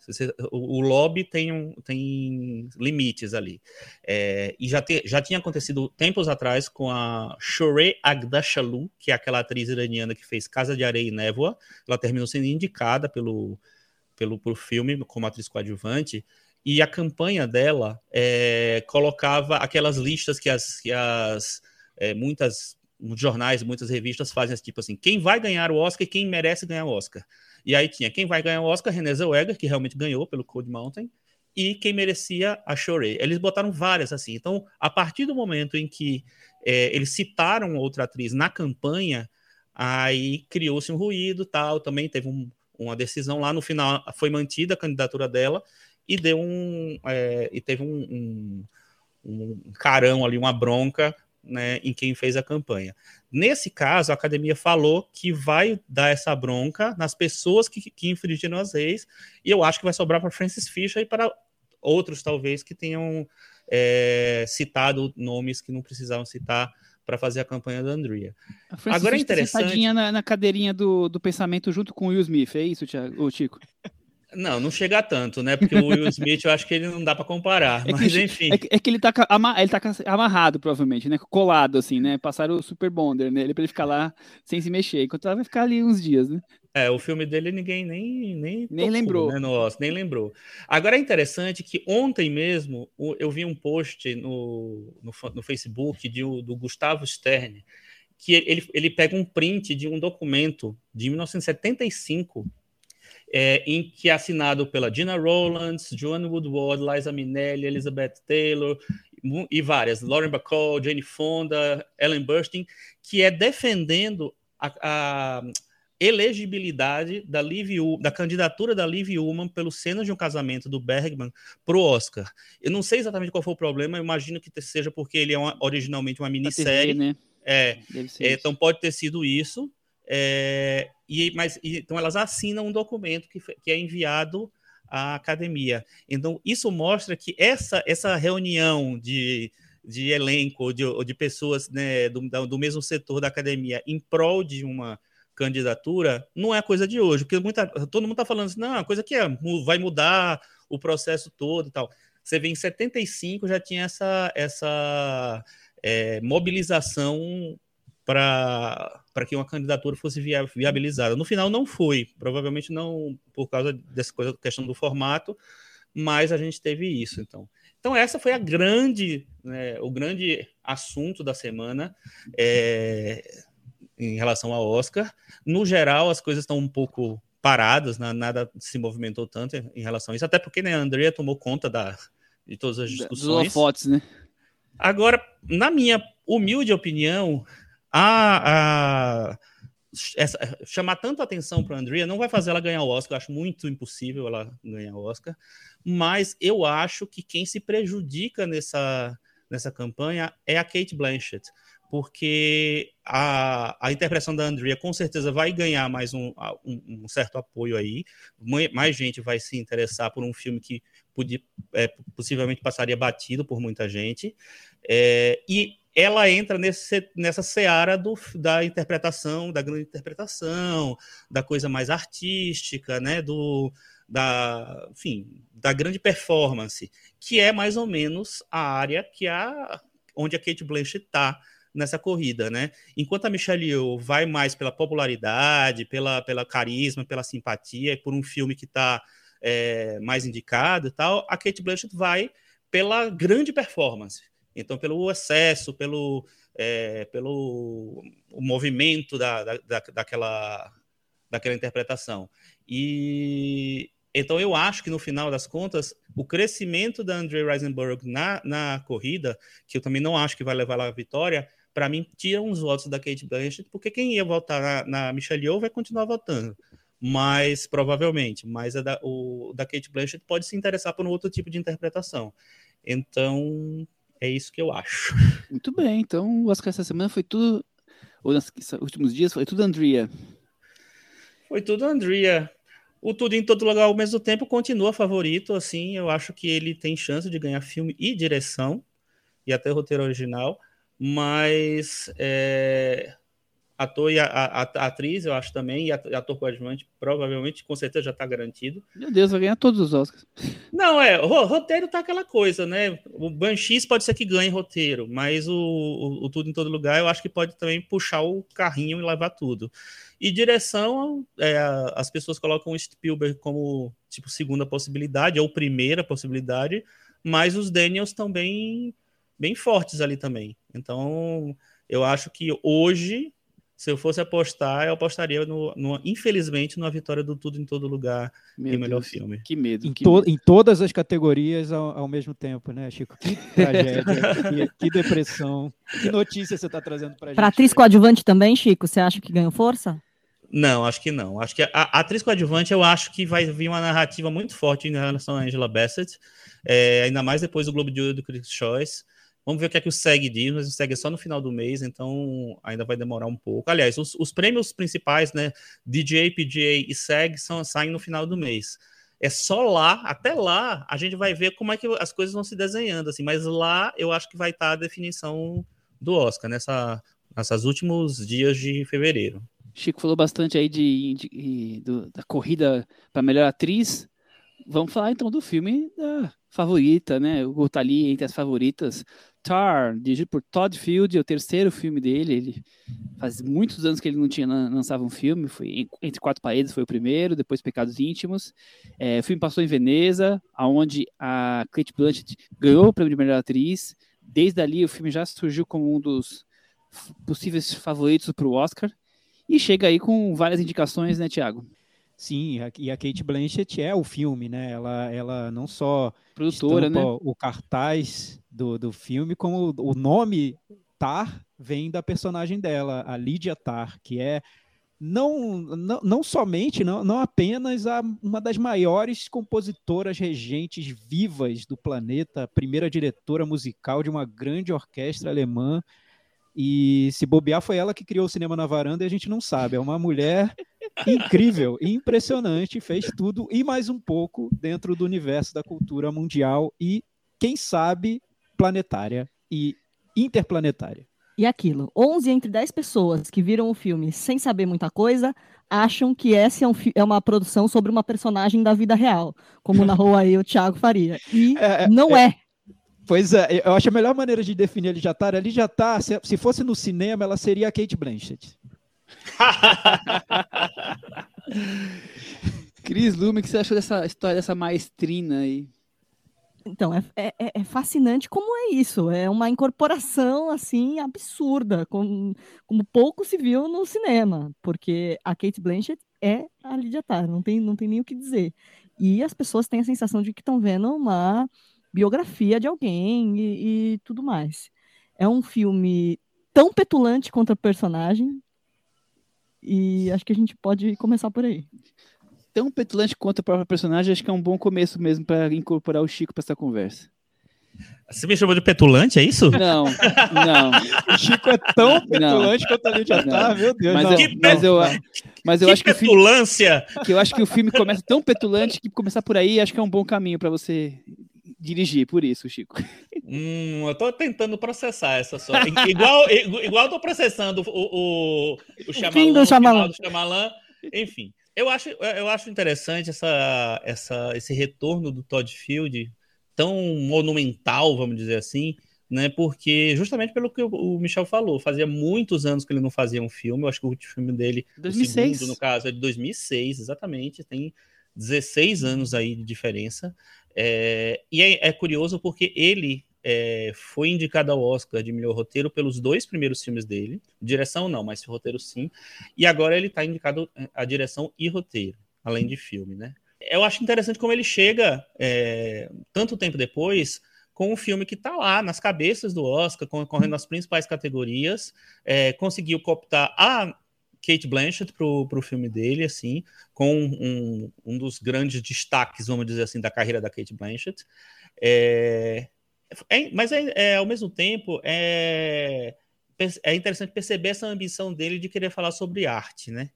O lobby tem, um, tem limites ali. É, e já, te- já tinha acontecido tempos atrás com a Shoreh Agdashalu, que é aquela atriz iraniana que fez Casa de Areia e Névoa. Ela terminou sendo indicada pelo, pelo, pelo filme como atriz coadjuvante. e a campanha dela é, colocava aquelas listas que as, que as é, muitas jornais, muitas revistas fazem tipo assim, quem vai ganhar o Oscar e quem merece ganhar o Oscar. E aí tinha quem vai ganhar o Oscar, Renée Zellweger, que realmente ganhou pelo Cold Mountain, e quem merecia a Shorey. Eles botaram várias assim. Então, a partir do momento em que é, eles citaram outra atriz na campanha, aí criou-se um ruído, tal. Também teve um, uma decisão lá no final, foi mantida a candidatura dela e deu um é, e teve um, um, um carão ali, uma bronca né, em quem fez a campanha. Nesse caso, a academia falou que vai dar essa bronca nas pessoas que, que infringiram as leis, e eu acho que vai sobrar para Francis Fisher e para outros, talvez, que tenham é, citado nomes que não precisavam citar para fazer a campanha da Andrea. Agora é interessante. na, na cadeirinha do, do pensamento junto com o Will Smith, é isso, Thiago, Chico? Não, não chega tanto, né? Porque o Will Smith eu acho que ele não dá para comparar. É mas que, enfim. É que, é que, ele, tá, ele tá amarrado, provavelmente, né? Colado, assim, né? Passaram o Super Bonder nele para ele ficar lá sem se mexer. Enquanto ela vai ficar ali uns dias, né? É, o filme dele ninguém nem nem, nem tocou, lembrou. Né, no nem lembrou. Agora é interessante que ontem mesmo eu vi um post no, no, no Facebook de, do Gustavo Stern, que ele, ele pega um print de um documento de 1975 é, em que é assinado pela Gina Rowlands, Joan Woodward, Liza Minnelli, Elizabeth Taylor e várias, Lauren Bacall, Jane Fonda, Ellen Burstyn, que é defendendo a, a elegibilidade da, Liv, da candidatura da Liv Ullman pelo Cenas de um Casamento do Bergman para o Oscar. Eu não sei exatamente qual foi o problema, imagino que seja porque ele é uma, originalmente uma minissérie. TV, né? É, é então pode ter sido isso. É, e, mas, então elas assinam um documento que, que é enviado à academia. Então, isso mostra que essa, essa reunião de, de elenco, de, de pessoas né, do, do mesmo setor da academia em prol de uma candidatura, não é coisa de hoje, porque muita, todo mundo está falando assim, não, é coisa que é, vai mudar o processo todo e tal. Você vê em 75 já tinha essa, essa é, mobilização para que uma candidatura fosse viabilizada. No final não foi, provavelmente não por causa dessa coisa, questão do formato, mas a gente teve isso, então. Então essa foi a grande, né, o grande assunto da semana é, em relação ao Oscar. No geral, as coisas estão um pouco paradas, nada se movimentou tanto em relação a isso, até porque né, a Andrea tomou conta da, de todas as discussões. Dos né? Agora, na minha humilde opinião, a, a essa, chamar tanto atenção para a Andrea não vai fazer ela ganhar o Oscar. Eu acho muito impossível ela ganhar o Oscar. Mas eu acho que quem se prejudica nessa, nessa campanha é a Kate Blanchett, porque a, a interpretação da Andrea com certeza vai ganhar mais um, um, um certo apoio aí. Mais gente vai se interessar por um filme que podia, é, possivelmente passaria batido por muita gente. É, e ela entra nesse, nessa seara do, da interpretação, da grande interpretação, da coisa mais artística, né, do, da, enfim, da grande performance, que é mais ou menos a área que a, onde a Kate Blanchett está nessa corrida, né? Enquanto a Michelle Yeoh vai mais pela popularidade, pela, pela carisma, pela simpatia, por um filme que está é, mais indicado e tal, a Kate Blanchett vai pela grande performance. Então, pelo excesso, pelo, é, pelo movimento da, da, daquela, daquela interpretação. E então eu acho que no final das contas, o crescimento da Andre Risenberg na, na corrida, que eu também não acho que vai levar ela à vitória, para mim tira uns votos da Kate Blanchett, porque quem ia votar na, na Michelle Yeoh vai continuar votando. Mas provavelmente, mas a da, o da Kate Blanchett pode se interessar por um outro tipo de interpretação. Então, é isso que eu acho. Muito bem, então acho que essa semana foi tudo, ou nos últimos dias, foi tudo Andrea. Foi tudo Andrea. O Tudo em Todo Lugar ao mesmo tempo continua favorito, assim, eu acho que ele tem chance de ganhar filme e direção, e até roteiro original, mas é, ator e a, a, a, atriz, eu acho também, e ator coadjuvante, provavelmente, com certeza já está garantido. Meu Deus, vai ganhar todos os Oscars. (laughs) Não, é, o roteiro tá aquela coisa, né? O Banshees pode ser que ganhe roteiro, mas o, o, o, Tudo em Todo Lugar eu acho que pode também puxar o carrinho e levar tudo. E direção, é, as pessoas colocam o Spielberg como, tipo, segunda possibilidade, ou primeira possibilidade, mas os Daniels estão bem, bem fortes ali também. Então, eu acho que hoje se eu fosse apostar, eu apostaria, no, no, infelizmente, numa vitória do Tudo em Todo Lugar Meu em melhor filme. Que medo. Em, que to medo. em todas as categorias ao, ao, mesmo tempo, né, Chico? Que (laughs) tragédia, que, que, depressão. Que notícia você está trazendo para gente? Para atriz coadjuvante também, Chico, você acha que ganhou força? Não, acho que não. Acho que a, a atriz coadjuvante, eu acho que vai vir uma narrativa muito forte em relação a Angela Bassett, é, ainda mais depois do Globo de Ouro do Critics' Choice. Vamos ver o que é que o SEG diz, mas o SEG é só no final do mês, então ainda vai demorar um pouco. Aliás, os, os prêmios principais, né, DJ, PGA e SEG, são, saem no final do mês. É só lá, até lá, a gente vai ver como é que as coisas vão se desenhando, assim, mas lá eu acho que vai estar a definição do Oscar, nessa, nessas últimos dias de fevereiro. Chico falou bastante aí de, de, de do, da corrida para melhor atriz. Vamos falar então do filme da favorita, né? O tá ali entre as favoritas. Tar, dirigido por Todd Field, é o terceiro filme dele. Ele faz muitos anos que ele não tinha lançava um filme. Foi entre quatro países, foi o primeiro. Depois Pecados Íntimos. É, o filme passou em Veneza, aonde a Kate Blanchett ganhou o prêmio de melhor atriz. Desde ali, o filme já surgiu como um dos possíveis favoritos para o Oscar. E chega aí com várias indicações, né, Tiago? Sim, e a Kate Blanchett é o filme, né? Ela, ela não só produtora, né? o cartaz do, do filme, como o nome Tar vem da personagem dela, a Lydia Tar, que é não, não, não somente, não, não apenas a, uma das maiores compositoras regentes vivas do planeta, primeira diretora musical de uma grande orquestra alemã, e se bobear, foi ela que criou o cinema na varanda e a gente não sabe. É uma mulher (laughs) incrível, impressionante, fez tudo e mais um pouco dentro do universo da cultura mundial e, quem sabe, planetária e interplanetária. E aquilo, 11 entre 10 pessoas que viram o filme sem saber muita coisa acham que essa é, um, é uma produção sobre uma personagem da vida real, como narrou aí o Thiago Faria. E (laughs) é, é não é. é. Pois é, eu acho a melhor maneira de definir a Lijatar, a Lijatar, se, se fosse no cinema, ela seria a Kate Blanchett. (laughs) Cris Lume, o que você achou dessa história, dessa maestrina aí? Então, é, é, é, fascinante como é isso. É uma incorporação, assim, absurda, como, como pouco se viu no cinema, porque a Kate Blanchett é a Lydia Tarr, não tem, não tem nem o que dizer. E as pessoas têm a sensação de que estão vendo uma biografia de alguém e, e tudo mais. É um filme tão petulante quanto a personagem, e acho que a gente pode começar por aí. Tão petulante quanto a própria personagem, acho que é um bom começo mesmo para incorporar o Chico para essa conversa. Você me chamou de petulante, é isso? Não, não. O Chico é tão petulante não, quanto a Lídia tá, meu Deus. Mas, não, eu, mas eu, mas eu que acho que petulância! o filme, que eu acho que o filme começa tão petulante que começar por aí acho que é um bom caminho para você dirigir, por isso, Chico. Hum, eu tô tentando processar essa só. igual, igual eu tô processando o, o, o, do Xamalã. do Xamalã. Enfim, eu acho, eu acho interessante essa, essa, esse retorno do Todd Field tão monumental, vamos dizer assim, né? Porque justamente pelo que o Michel falou, fazia muitos anos que ele não fazia um filme. Eu acho que o último filme dele, 2006. o segundo, no caso, é de 2006, exatamente. Tem 16 anos aí de diferença. É, e é, é, curioso porque ele é, foi indicado ao Oscar de melhor roteiro pelos dois primeiros filmes dele. Direção não, mas roteiro sim. E agora ele está indicado é, a direção e roteiro, além de filme, né? Eu acho interessante como ele chega, é, tanto tempo depois, com um filme que está lá nas cabeças do Oscar, concorrendo nas principais categorias, é, conseguiu cooptar a Kate Blanchett pro, pro filme dele, assim, com um, um dos grandes destaques, vamos dizer assim, da carreira da Kate Blanchett. É, é, mas é, é, ao mesmo tempo é, é interessante perceber essa ambição dele de querer falar sobre arte, né?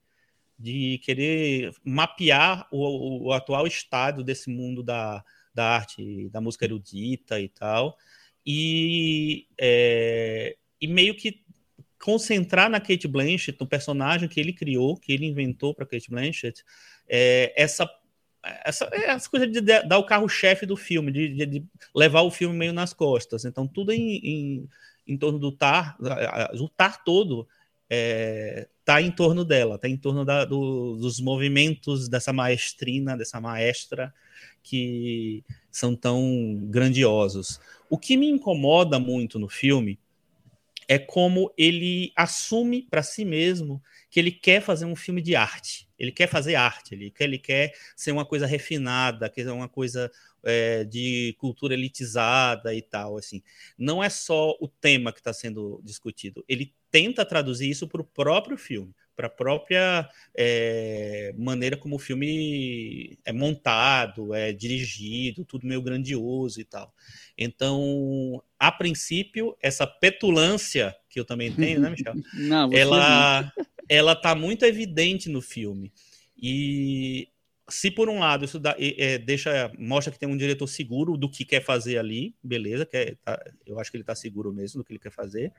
De querer mapear o, o atual estado desse mundo da, da arte, da música erudita e tal. E, é, e meio que concentrar na Kate Blanchett, no personagem que ele criou, que ele inventou para Kate Blanchett, é, essa essa, é essa coisa de dar o carro-chefe do filme, de, de, de, levar o filme meio nas costas. Então, tudo em, em, em torno do Tar, o Tar todo é, tá em torno dela, está em torno da, do, dos movimentos dessa maestrina, dessa maestra, que são tão grandiosos. O que me incomoda muito no filme é como ele assume para si mesmo que ele quer fazer um filme de arte. Ele quer fazer arte, ele quer, ele quer ser uma coisa refinada, quer ser uma coisa é, de cultura elitizada e tal. assim. Não é só o tema que está sendo discutido, ele tenta traduzir isso para o próprio filme, para a própria é, maneira como o filme é montado, é dirigido, tudo meio grandioso e tal. Então, a princípio, essa petulância que eu também tenho, né, Michel? (laughs) Não, ela, não. ela tá muito evidente no filme. E se por um lado isso dá, é, deixa mostra que tem um diretor seguro do que quer fazer ali, beleza, que é, tá, eu acho que ele está seguro mesmo do que ele quer fazer.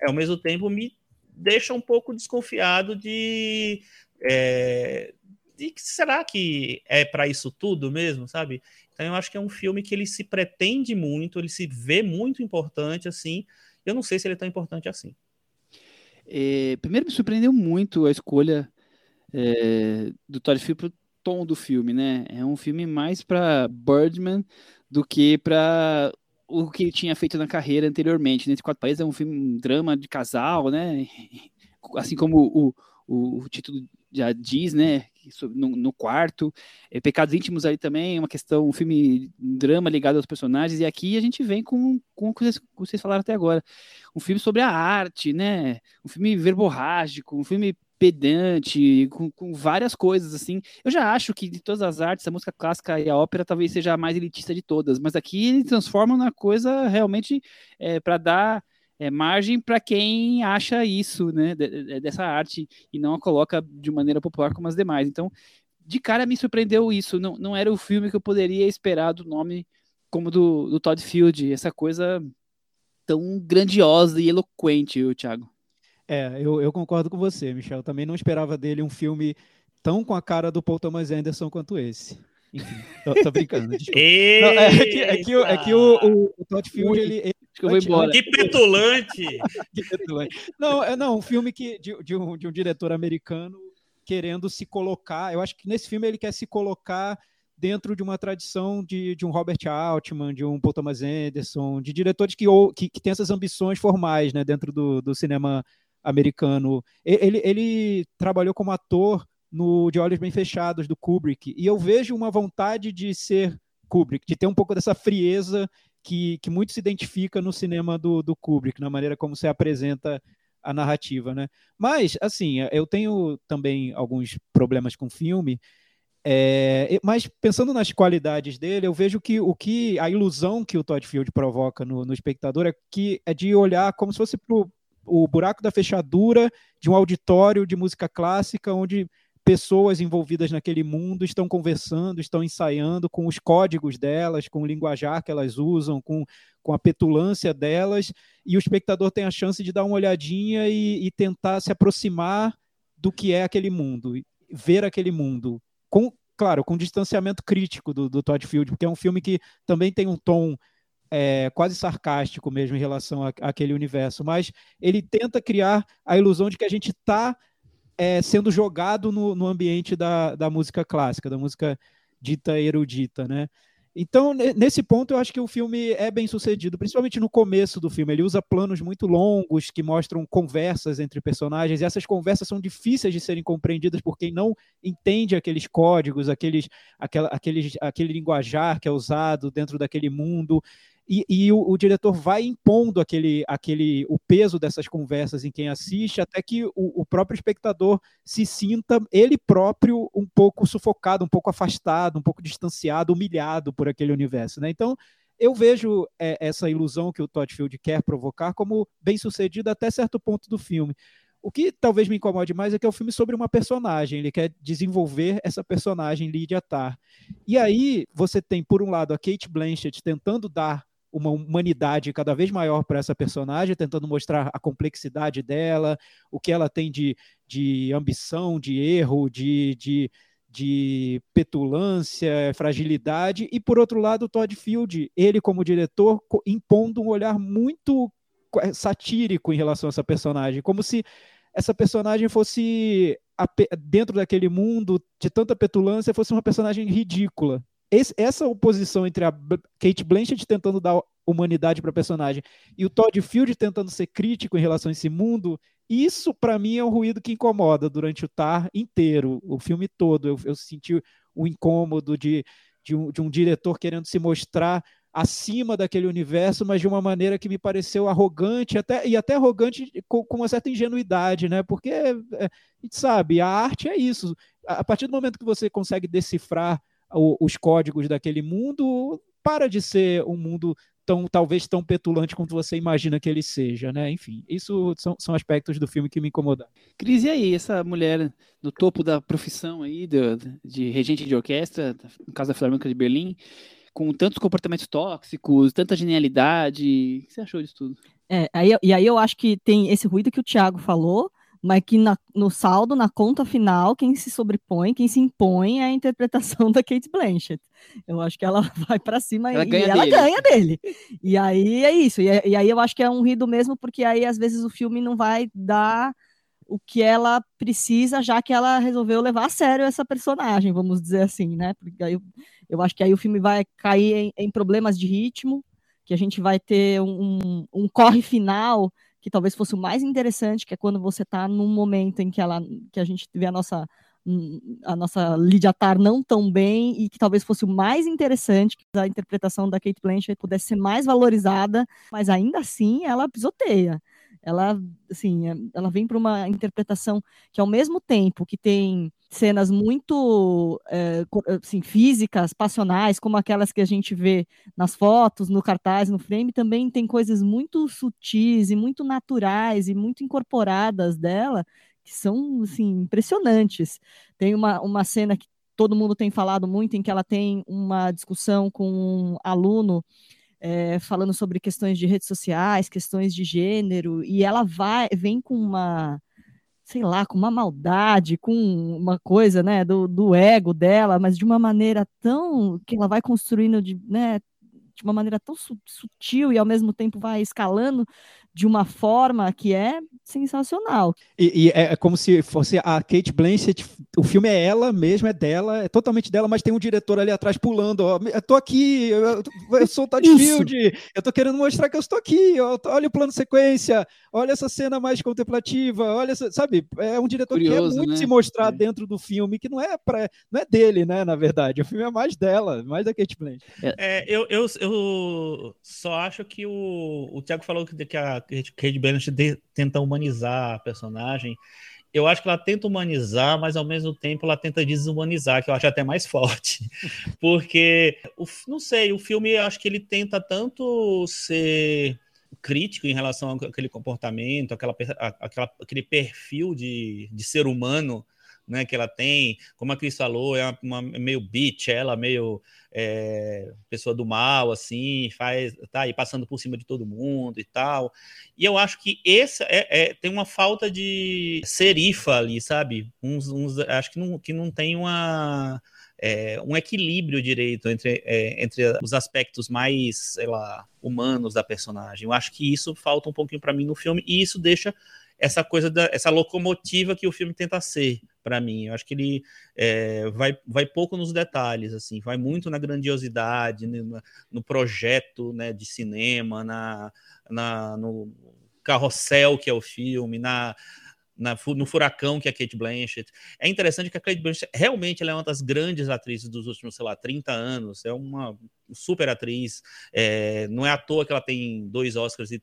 É, ao mesmo tempo me deixa um pouco desconfiado de, é, de será que é para isso tudo mesmo, sabe? Então eu acho que é um filme que ele se pretende muito, ele se vê muito importante assim. Eu não sei se ele é tão importante assim. É, primeiro me surpreendeu muito a escolha é, do Todd Field pro tom do filme, né? É um filme mais para Birdman do que para o que ele tinha feito na carreira anteriormente. Entre Quatro Países é um filme, um drama de casal, né? (laughs) Assim como o, o, o título já diz, né? No, no, quarto. É, Pecados Íntimos aí também, uma questão, um filme, um drama ligado aos personagens. E aqui a gente vem com, com o que vocês, vocês falaram até agora. Um filme sobre a arte, né? Um filme verborrágico, um filme pedante, com, com, várias coisas, assim. Eu já acho que de todas as artes, a música clássica e a ópera talvez seja a mais elitista de todas, mas aqui ele transforma na coisa realmente é, para dar é, margem para quem acha isso, né, dessa arte, e não a coloca de maneira popular como as demais. Então, de cara me surpreendeu isso, não, não era o filme que eu poderia esperar do nome como do, do Todd Field, essa coisa tão grandiosa e eloquente, o Thiago. É, eu, eu concordo com você, Michel. Eu também não esperava dele um filme tão com a cara do Paul Thomas Anderson quanto esse. Enfim, tô, tô brincando. (laughs) Não, é, que, é, que, é que o, o, o Todd Field, ele, ele que eu vou embora. Que petulante! (laughs) que petulante. Não, é não, um filme que, de, de, um, de um diretor americano querendo se colocar. Eu acho que nesse filme ele quer se colocar dentro de uma tradição de, de um Robert Altman, de um Paul Thomas Anderson, de diretores que, ou, que, que têm essas ambições formais né, dentro do, do cinema americano. Ele, ele trabalhou como ator no De Olhos Bem Fechados, do Kubrick, e eu vejo uma vontade de ser Kubrick, de ter um pouco dessa frieza que, que muito se identifica no cinema do, do Kubrick, na maneira como se apresenta a narrativa, né? Mas, assim, eu tenho também alguns problemas com o filme, é, mas pensando nas qualidades dele, eu vejo que o que a ilusão que o Todd Field provoca no, no espectador é que é de olhar como se fosse o buraco da fechadura de um auditório de música clássica, onde pessoas envolvidas naquele mundo estão conversando, estão ensaiando com os códigos delas, com o linguajar que elas usam, com, com a petulância delas, e o espectador tem a chance de dar uma olhadinha e, e tentar se aproximar do que é aquele mundo, ver aquele mundo, com, claro, com distanciamento crítico do, do Todd Field, porque é um filme que também tem um tom é, quase sarcástico mesmo em relação àquele universo, mas ele tenta criar a ilusão de que a gente está é, sendo jogado no, no ambiente da, da música clássica, da música dita erudita, né? Então, nesse ponto, eu acho que o filme é bem sucedido, principalmente no começo do filme. Ele usa planos muito longos que mostram conversas entre personagens, e essas conversas são difíceis de serem compreendidas por quem não entende aqueles códigos, aqueles, aquela, aqueles, aquele linguajar que é usado dentro daquele mundo. E, e o, o, diretor vai impondo aquele, aquele, o peso dessas conversas em quem assiste, até que o, o, próprio espectador se sinta ele próprio um pouco sufocado, um pouco afastado, um pouco distanciado, humilhado por aquele universo. Né? Então, eu vejo é, essa ilusão que o Todd Field quer provocar como bem sucedida até certo ponto do filme. O que talvez me incomode mais é que é um filme sobre uma personagem, ele quer desenvolver essa personagem, Lydia Tarr. E aí você tem, por um lado, a Kate Blanchett tentando dar uma humanidade cada vez maior para essa personagem, tentando mostrar a complexidade dela, o que ela tem de, de ambição, de erro, de, de, de petulância, fragilidade, e por outro lado, Todd Field, ele como diretor, impondo um olhar muito é, satírico em relação a essa personagem, como se essa personagem fosse dentro daquele mundo de tanta petulância fosse uma personagem ridícula. Esse, essa oposição entre a Kate Blanchett tentando dar humanidade para a personagem e o Todd Field tentando ser crítico em relação a esse mundo, isso para mim é um ruído que incomoda durante o Tar inteiro, o filme todo. Eu, eu senti o incômodo de, de, um, de um diretor querendo se mostrar acima daquele universo, mas de uma maneira que me pareceu arrogante, até, e até arrogante com, com uma certa ingenuidade, né? Porque é, a gente sabe, a arte é isso. A partir do momento que você consegue decifrar o, os códigos daquele mundo, para de ser um mundo tão talvez tão petulante quanto você imagina que ele seja, né? Enfim, isso são, são aspectos do filme que me incomodaram. Cris, e aí, essa mulher no topo da profissão aí, de, de regente de orquestra, no caso da Filarmônica de Berlim, com tantos comportamentos tóxicos, tanta genialidade. O que você achou disso tudo? É, aí, e aí eu acho que tem esse ruído que o Thiago falou, mas que na, no saldo, na conta final, quem se sobrepõe, quem se impõe é a interpretação (laughs) da Kate Blanchett. Eu acho que ela (laughs) vai para cima ela e, ganha e ela ganha dele. E aí é isso. E, e, aí eu acho que é um ruído mesmo, porque aí às vezes o filme não vai dar o que ela precisa, já que ela resolveu levar a sério essa personagem, vamos dizer assim, né? Porque aí eu, eu acho que aí o filme vai cair em, em problemas de ritmo, que a gente vai ter um, um, corre final que talvez fosse o mais interessante, que é quando você está num momento em que ela, que a gente vê a nossa a nossa Lydia Tarr não tão bem e que talvez fosse o mais interessante que a interpretação da Kate Blanchett pudesse ser mais valorizada, mas ainda assim ela pisoteia. Ela assim ela vem para uma interpretação que ao mesmo tempo que tem cenas muito é, assim, físicas, passionais, como aquelas que a gente vê nas fotos, no cartaz, no frame, também tem coisas muito sutis e muito naturais e muito incorporadas dela que são assim impressionantes. Tem uma, uma cena que todo mundo tem falado muito em que ela tem uma discussão com um aluno é, falando sobre questões de redes sociais, questões de gênero, e ela vai, vem com uma, sei lá, com uma maldade, com uma coisa, né, do, do ego dela, mas de uma maneira tão, que ela vai construindo de, né, de uma maneira tão sutil e ao mesmo tempo vai escalando de uma forma que é sensacional. E, e, é, é como se fosse a Kate Blanchett, o filme é ela mesmo, é dela, é totalmente dela, mas tem um diretor ali atrás pulando, ó, eu tô aqui, eu, eu sou o Todd Field, eu tô querendo mostrar que eu estou aqui, ó, olha o plano sequência, olha essa cena mais contemplativa, olha, essa, sabe, é um diretor Curioso, que quer muito né? se mostrar é. dentro do filme, que não é para não é dele, né, na verdade, o filme é mais dela, mais da Kate Blanchett. É, eu, eu, eu só acho que o, o Thiago falou que, que a Kate Blanchett tenta humanizar a personagem. Eu acho que ela tenta humanizar, mas ao mesmo tempo ela tenta desumanizar, que eu acho até mais (laughs) forte. Porque, o, não sei, o filme acho que ele tenta tanto ser crítico em relação àquele comportamento, aquela, aquele perfil de, de ser humano né, que ela tem, como a Cris falou, é uma, uma meio bitch, ela meio é, pessoa do mal, assim, faz, tá aí passando por cima de todo mundo e tal. E eu acho que esse é, é tem uma falta de serifa ali, sabe? Uns, uns, acho que não, que não tem uma é, um equilíbrio direito entre, é, entre os aspectos mais, sei lá, humanos da personagem. Eu acho que isso falta um pouquinho para mim no filme e isso deixa essa coisa da essa locomotiva que o filme tenta ser para mim. Eu acho que ele é, vai, vai pouco nos detalhes, assim, vai muito na grandiosidade, no, no projeto né, de cinema, na, na, no carrossel que é o filme, na, na, no Furacão, que é a Kate Blanchett. É interessante que a Kate Blanchett realmente é uma das grandes atrizes dos últimos, sei lá, 30 anos. É uma super atriz. É, não é à toa que ela tem dois Oscars e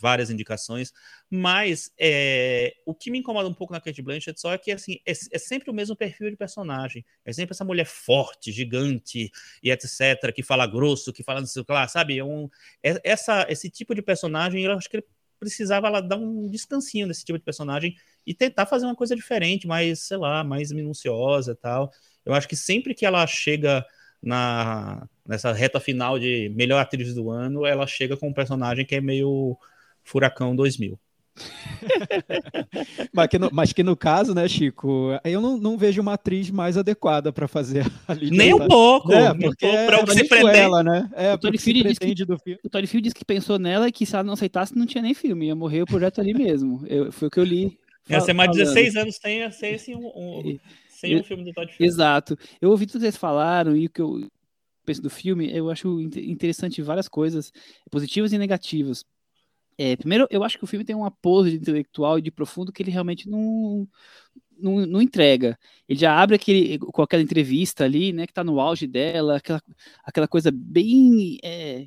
várias indicações. Mas é, o que me incomoda um pouco na Kate Blanchett só é que assim, é, é sempre o mesmo perfil de personagem. É sempre essa mulher forte, gigante e etc., que fala grosso, que fala sei lá, sabe? É um, é, essa, esse tipo de personagem, eu acho que ele precisava ela dar um descansinho desse tipo de personagem e tentar fazer uma coisa diferente, mais, sei lá, mais minuciosa tal. Eu acho que sempre que ela chega na, nessa reta final de melhor atriz do ano, ela chega com um personagem que é meio Furacão 2000. (laughs) mas, que no, mas que no caso, né, Chico, eu não, não vejo uma atriz mais adequada para fazer (laughs) ali. Nem um pouco, é, porque para o que se pretende. Ela, né? É, o Tony Field disse que, do filme. O Tony Field disse que pensou nela e que se ela não aceitasse, não tinha nem filme, ia morrer o projeto ali mesmo. Eu, foi o que eu li. Ia ser mais 16 anos tem sem um, um, sem um filme do Todd Field. Exato. Eu ouvi tudo que vocês falaram e o que eu penso do filme, eu acho interessante várias coisas, positivas e negativas. É, primeiro, eu acho que o filme tem uma pose de intelectual e de profundo que ele realmente não, não, não, entrega. Ele já abre aquele, com aquela entrevista ali, né, que está no auge dela, aquela, aquela coisa bem é,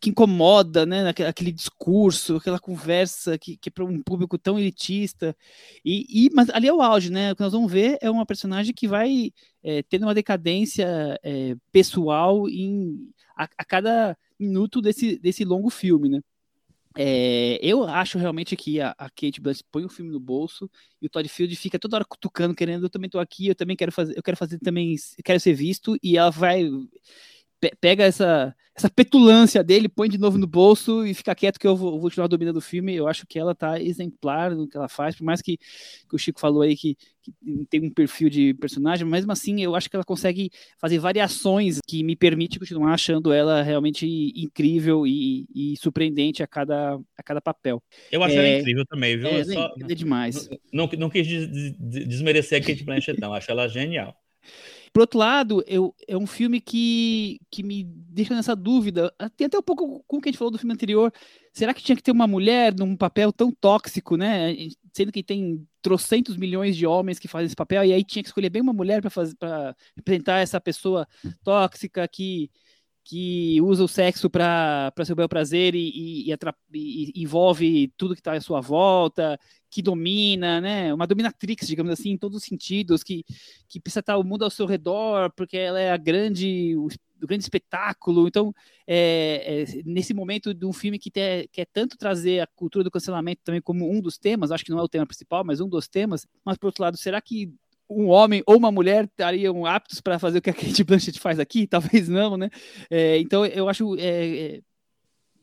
que incomoda, né, aquele discurso, aquela conversa que, que é para um público tão elitista. E, e, mas ali é o auge, né? O que nós vamos ver é uma personagem que vai é, tendo uma decadência é, pessoal em, a, a cada minuto desse, desse longo filme, né? É, eu acho realmente que a, a, Kate Blanchett põe o filme no bolso e o Todd Field fica toda hora cutucando, querendo, eu também tô aqui, eu também quero fazer, eu quero fazer também, quero ser visto, e ela vai pega essa, essa petulância dele, põe de novo no bolso e fica quieto que eu vou, vou continuar dominando o filme. Eu acho que ela tá exemplar no que ela faz, por mais que, que o Chico falou aí que, que, tem um perfil de personagem, mesmo assim eu acho que ela consegue fazer variações que me permite continuar achando ela realmente incrível e, e surpreendente a cada, a cada papel. Eu acho é, ela incrível também, viu? É, Só, é demais. Não, não, não quis desmerecer a Kate Blanchett, não. Acho ela genial. Por outro lado, eu, é um filme que, que me deixa nessa dúvida. Tem até um pouco com o que a gente falou do filme anterior. Será que tinha que ter uma mulher num papel tão tóxico, né? Sendo que tem trocentos milhões de homens que fazem esse papel, e aí tinha que escolher bem uma mulher para representar essa pessoa tóxica que, que usa o sexo para seu bel prazer e, e, e, e, envolve tudo que está à sua volta, que domina, né? Uma dominatrix, digamos assim, em todos os sentidos, que, que precisa estar o mundo ao seu redor, porque ela é a grande, o, o grande espetáculo. Então, é, é, nesse momento de um filme que te, quer tanto trazer a cultura do cancelamento também como um dos temas, acho que não é o tema principal, mas um dos temas, mas por outro lado, será que um homem ou uma mulher estariam aptos para fazer o que a (laughs) Kate Blanchett faz aqui? Talvez não, né? É, então eu acho, é, é,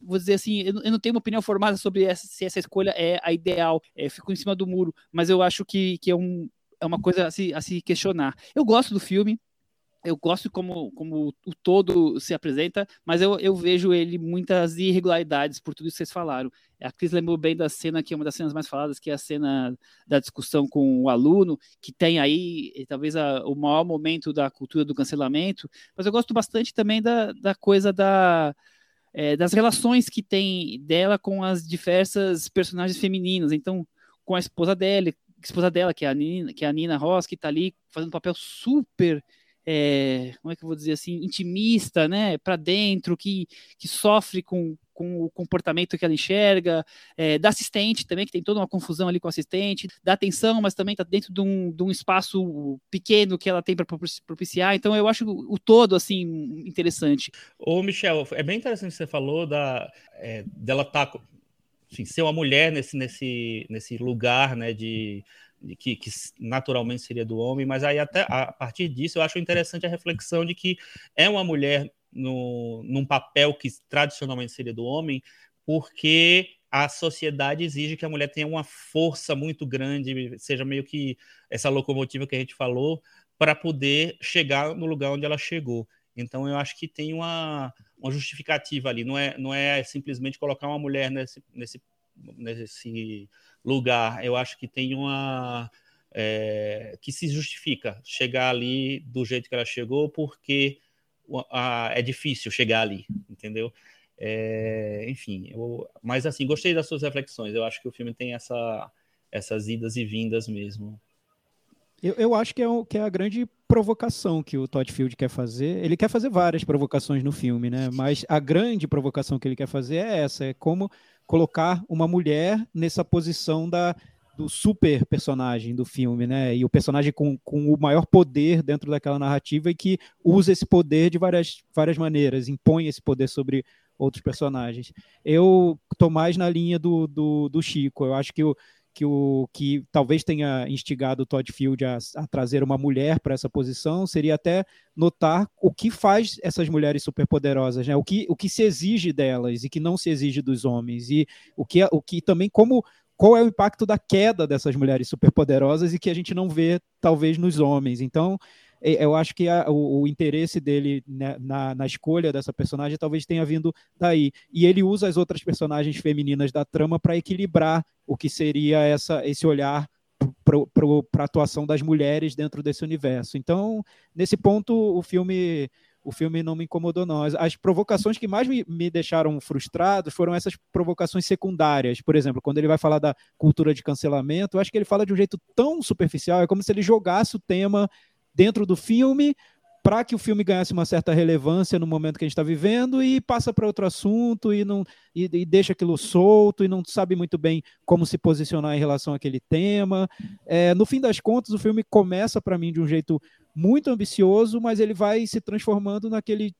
vou dizer assim, eu, eu, não tenho uma opinião formada sobre essa, se essa escolha é a ideal. É, fico em cima do muro, mas eu acho que, que é, um, é uma coisa a se, a se questionar. Eu gosto do filme, eu gosto como, como o todo se apresenta, mas eu, eu vejo ele muitas irregularidades por tudo que vocês falaram. A Cris lembrou bem da cena que é uma das cenas mais faladas, que é a cena da discussão com o aluno, que tem aí eh, talvez a, o maior momento da cultura do cancelamento, mas eu gosto bastante também da, da coisa da, é, das relações que tem dela com as diversas personagens femininas. Então, com a esposa dela, esposa dela que é a Nina, que é a Nina Ross, que está ali fazendo um papel super é, como é que eu vou dizer assim, intimista, né, para dentro, que, que sofre com, com o comportamento que ela enxerga, é, da assistente também, que tem toda uma confusão ali com o assistente, da atenção, mas também está dentro de um, de um espaço pequeno que ela tem para propiciar. Então, eu acho o todo, assim, interessante. Ô, Michel, é bem interessante que você falou da, é, dela estar. Tá, enfim, ser uma mulher nesse, nesse, nesse lugar né, de que, que, naturalmente seria do homem, mas aí até a partir disso eu acho interessante a reflexão de que é uma mulher no, num papel que tradicionalmente seria do homem, porque a sociedade exige que a mulher tenha uma força muito grande, seja meio que essa locomotiva que a gente falou, para poder chegar no lugar onde ela chegou. Então eu acho que tem uma, uma justificativa ali, não é, não é simplesmente colocar uma mulher nesse, nesse, nesse lugar, eu acho que tem uma. É, que se justifica chegar ali do jeito que ela chegou, porque a, é difícil chegar ali, entendeu? É, enfim, eu, mas assim, gostei das suas reflexões. Eu acho que o filme tem essa, essas idas e vindas mesmo. Eu, eu acho que é, o, que é a grande provocação que o Todd Field quer fazer. Ele quer fazer várias provocações no filme, né? Mas a grande provocação que ele quer fazer é essa: é como colocar uma mulher nessa posição da, do super personagem do filme, né? E o personagem com, com o maior poder dentro daquela narrativa e que usa esse poder de várias, várias maneiras, impõe esse poder sobre outros personagens. Eu tô mais na linha do, do, do Chico. Eu acho que o, que o que talvez tenha instigado o Todd Field a, a trazer uma mulher para essa posição seria até notar o que faz essas mulheres superpoderosas, né? O que, o que se exige delas e que não se exige dos homens e o que o que também como qual é o impacto da queda dessas mulheres superpoderosas e que a gente não vê talvez nos homens. Então, eu acho que a, o, o, interesse dele né, na, na, escolha dessa personagem talvez tenha vindo daí. E ele usa as outras personagens femininas da trama para equilibrar o que seria essa, esse olhar para a atuação das mulheres dentro desse universo. Então, nesse ponto, o filme o filme não me incomodou, não. As, as provocações que mais me, me, deixaram frustrado foram essas provocações secundárias. Por exemplo, quando ele vai falar da cultura de cancelamento, eu acho que ele fala de um jeito tão superficial, é como se ele jogasse o tema dentro do filme para que o filme ganhasse uma certa relevância no momento que a gente está vivendo e passa para outro assunto e não e, e, deixa aquilo solto e não sabe muito bem como se posicionar em relação àquele tema. É, no fim das contas, o filme começa para mim de um jeito muito ambicioso, mas ele vai se transformando naquele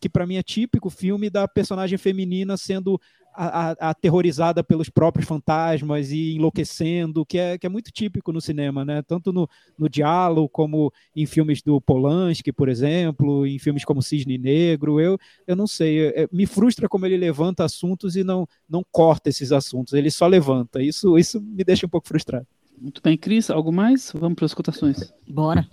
que para mim é típico filme da personagem feminina sendo aterrorizada pelos próprios fantasmas e enlouquecendo, que é, que é muito típico no cinema, né? Tanto no, no diálogo como em filmes do Polanski, por exemplo, em filmes como Cisne Negro. Eu, eu não sei, é, me frustra como ele levanta assuntos e não, não corta esses assuntos, ele só levanta. Isso, isso me deixa um pouco frustrado. Muito bem, Cris, algo mais? Vamos para as cotações. Bora.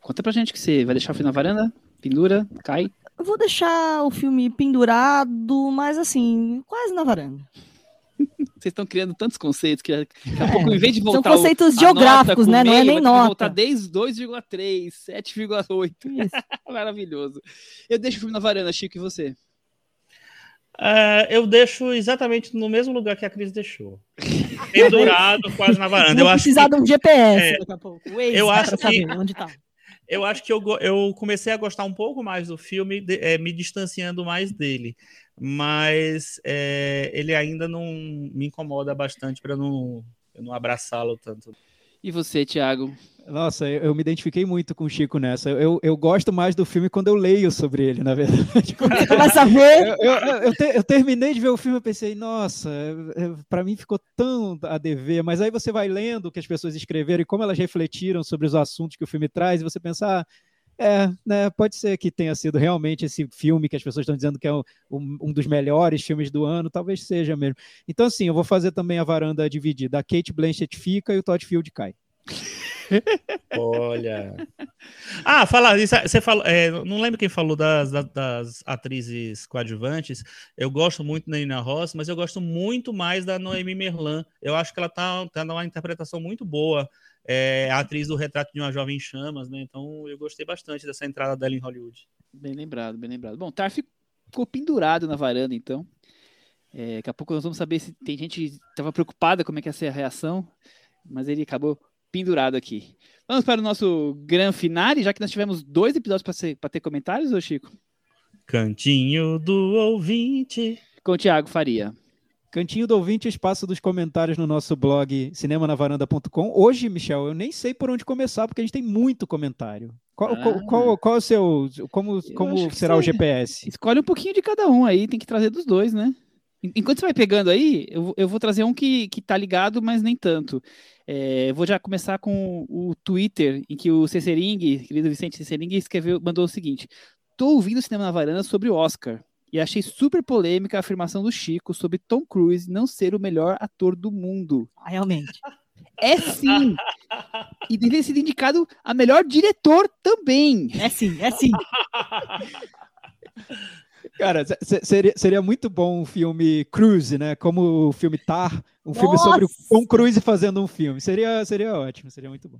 Conta pra gente que você vai deixar o filme na varanda, pendura, cai. Eu vou deixar o filme pendurado, mas assim, quase na varanda. Vocês estão criando tantos conceitos que daqui a é, pouco, em vez de voltar. São conceitos o, geográficos, né? Meio, não é nem nota. voltar desde 2,3, 7,8. (laughs) Maravilhoso. Eu deixo o filme na varanda, Chico, e você? Uh, eu deixo exatamente no mesmo lugar que a Cris deixou. Pendurado (laughs) quase na varanda. Vou eu precisar acho de um GPS é, daqui a pouco. Waze, eu acho que, onde tá eu acho que eu, eu comecei a gostar um pouco mais do filme, de, é, me distanciando mais dele. Mas é, ele ainda não me incomoda bastante para não, não abraçá-lo tanto. E você, Thiago? Nossa, eu, eu, me identifiquei muito com o Chico nessa. Eu, eu gosto mais do filme quando eu leio sobre ele, na verdade. (laughs) Você começa a ver. Eu, eu, eu, eu, terminei de ver o filme e pensei, nossa, para mim ficou tão a dever. Mas aí você vai lendo o que as pessoas escreveram e como elas refletiram sobre os assuntos que o filme traz, e você pensa, ah, é, né, pode ser que tenha sido realmente esse filme que as pessoas estão dizendo que é um, um, dos melhores filmes do ano, talvez seja mesmo. Então, assim, eu vou fazer também a varanda dividida. A Kate Blanchett fica e o Todd Field cai. (laughs) Olha. Ah, falar isso, você falou, é, não lembro quem falou das, das, das, atrizes coadjuvantes. Eu gosto muito da Nina Ross, mas eu gosto muito mais da Noemi Merlan. Eu acho que ela tá, tá numa interpretação muito boa. É atriz do Retrato de uma Jovem Chamas, né? Então eu gostei bastante dessa entrada dela em Hollywood. Bem lembrado, bem lembrado. Bom, Tar ficou pendurado na varanda, então. É, daqui a pouco nós vamos saber se tem gente que estava preocupada como é que ia ser a reação, mas ele acabou pendurado aqui. Vamos para o nosso gran finale, já que nós tivemos dois episódios para ter comentários, ô Chico? Cantinho do ouvinte. Com o Thiago Faria. Cantinho do ouvinte, espaço dos comentários no nosso blog cinemanavaranda.com. Hoje, Michel, eu nem sei por onde começar, porque a gente tem muito comentário. Qual, ah, qual, qual, qual, é o seu. Como, como será o GPS? Escolhe um pouquinho de cada um aí, tem que trazer dos dois, né? Enquanto você vai pegando aí, eu, eu vou trazer um que, que tá ligado, mas nem tanto. É, vou já começar com o Twitter, em que o Cecering, querido Vicente Cecering, escreveu, mandou o seguinte: Tô ouvindo o Cinema na Varanda sobre o Oscar e achei super polêmica a afirmação do Chico sobre Tom Cruise não ser o melhor ator do mundo. Ah, realmente. É sim! E deveria ser indicado a melhor diretor também. É sim, é sim. Cara, seria, seria muito bom um filme Cruise, né? Como o filme Tar, um Nossa! filme sobre o Tom Cruise fazendo um filme. Seria, seria ótimo, seria muito bom.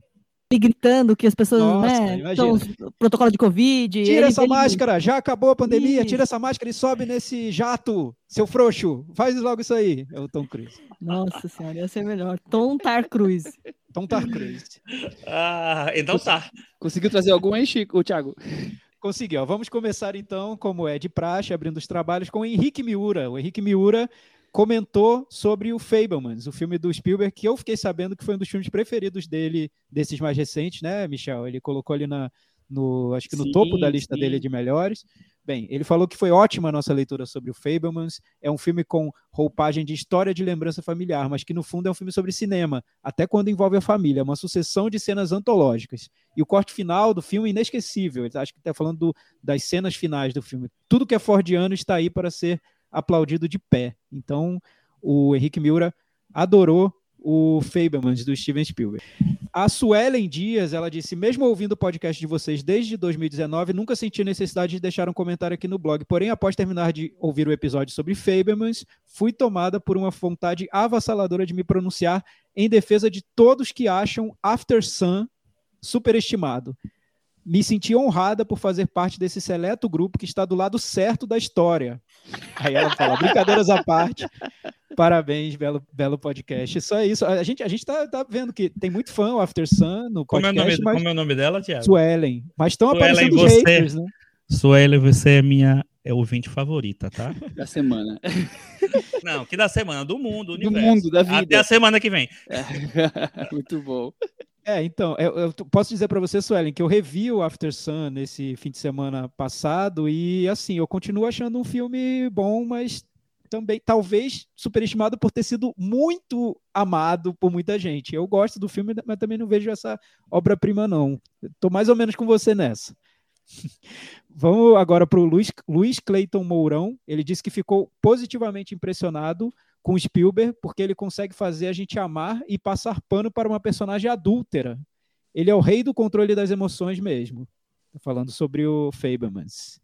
E gritando que as pessoas, Nossa, né? Então, protocolo de Covid. Tira ele, essa ele... máscara, já acabou a pandemia, isso. tira essa máscara e sobe nesse jato, seu frouxo. Faz logo isso aí. É o Tom Cruise. Nossa senhora, ia ser melhor. Tom Tar Cruise. Tom Tar Cruise. ah, então tá. Conseguiu trazer algum aí, Chico, Thiago? Consegui, ó. Vamos começar então, como é de praxe, abrindo os trabalhos com o Henrique Miura. O Henrique Miura comentou sobre o Fablemans, o filme do Spielberg, que eu fiquei sabendo que foi um dos filmes preferidos dele, desses mais recentes, né, Michel? Ele colocou ali na, no, acho que no sim, topo da lista sim. dele de melhores. Bem, ele falou que foi ótima a nossa leitura sobre o Fablemans. É um filme com roupagem de história de lembrança familiar, mas que no fundo é um filme sobre cinema, até quando envolve a família. É uma sucessão de cenas antológicas. E o corte final do filme é inesquecível. Ele acho que está falando do, das cenas finais do filme. Tudo que é fordiano está aí para ser aplaudido de pé. Então, o Henrique Miura adorou o Fablemans do Steven Spielberg. A Suelen Dias, ela disse: mesmo ouvindo o podcast de vocês desde 2019, nunca senti necessidade de deixar um comentário aqui no blog. Porém, após terminar de ouvir o episódio sobre Fablemans, fui tomada por uma vontade avassaladora de me pronunciar em defesa de todos que acham After Sun superestimado. Me senti honrada por fazer parte desse seleto grupo que está do lado certo da história. Aí ela fala: brincadeiras à parte, parabéns, belo, belo podcast. Só isso. A gente, a gente tá, vendo que tem muito fã o After Sun no Como é, o nome, podcast. mas... como é o nome dela, Tiago? Suelen. Mas estão Suelen, aparecendo você- haters, né? Sueli, você é minha é ouvinte favorita, tá? Da semana. Não, que da semana, do mundo, do Do universo. mundo, da vida. Até a semana que vem. (laughs) Muito bom. É, então, eu, eu posso dizer para você, Suelen, que eu revi o After Sun nesse fim de semana passado e, assim, eu continuo achando um filme bom, mas também, talvez, superestimado por ter sido muito amado por muita gente. Eu gosto do filme, mas também não vejo essa obra-prima, não. Estou mais ou menos com você nessa. Vamos agora para o Luiz, Luiz Clayton Mourão. Ele disse que ficou positivamente impressionado com Spielberg porque ele consegue fazer a gente amar e passar pano para uma personagem adúltera. Ele é o rei do controle das emoções mesmo. Tô falando sobre o Fablemans.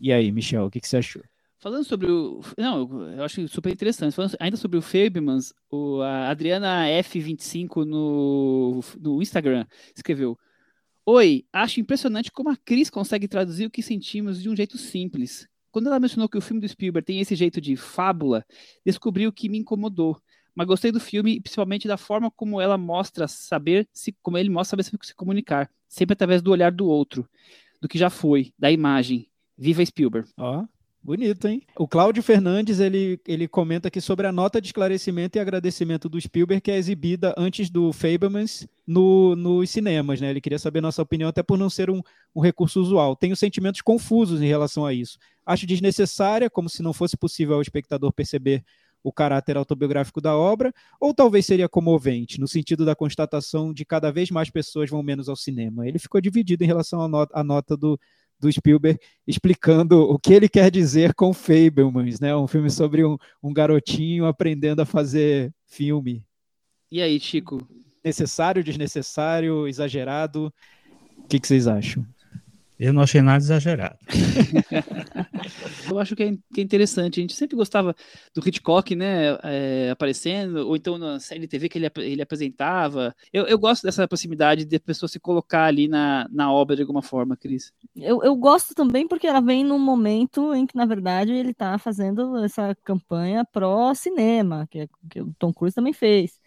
E aí, Michel, o que, que você achou? Falando sobre o. Não, eu- eu acho super interessante. Falando ainda sobre o Fablemans, o, a Adriana F25 no, no Instagram escreveu: Oi, acho impressionante como a Cris consegue traduzir o que sentimos de um jeito simples. Quando ela mencionou que o filme do Spielberg tem esse jeito de fábula, descobri o que me incomodou. Mas gostei do filme, principalmente da forma como ela mostra saber se, como ele mostra saber se comunicar, sempre através do olhar do outro, do que já foi, da imagem. Viva Spielberg. Ó, bonito, hein? O Cláudio Fernandes, ele, ele comenta aqui sobre a nota de esclarecimento e agradecimento do Spielberg que é exibida antes do Fablemans no, nos cinemas, né? Ele queria saber nossa opinião, até por não ser um, um recurso usual. Tenho sentimentos confusos em relação a isso. Acho desnecessária, como se não fosse possível ao espectador perceber o caráter autobiográfico da obra, ou talvez seria comovente, no sentido da constatação de cada vez mais pessoas vão menos ao cinema. Ele ficou dividido em relação à nota, à nota do, do Spielberg, explicando o que ele quer dizer com Fablemans, né? Um filme sobre um, um garotinho aprendendo a fazer filme. E aí, Chico? Necessário, desnecessário, exagerado? O que, que vocês acham? Eu não achei nada exagerado. (laughs) Eu acho que é, que é interessante. A gente sempre gostava do Hitchcock, né, é, aparecendo, ou então na série de TV que ele, ele apresentava. Eu, eu gosto dessa proximidade de a pessoa se colocar ali na, na obra de alguma forma, Cris. Eu, eu gosto também porque ela vem num momento em que, na verdade, ele está fazendo essa campanha pró-cinema, que, é- que o Tom Cruise também fez.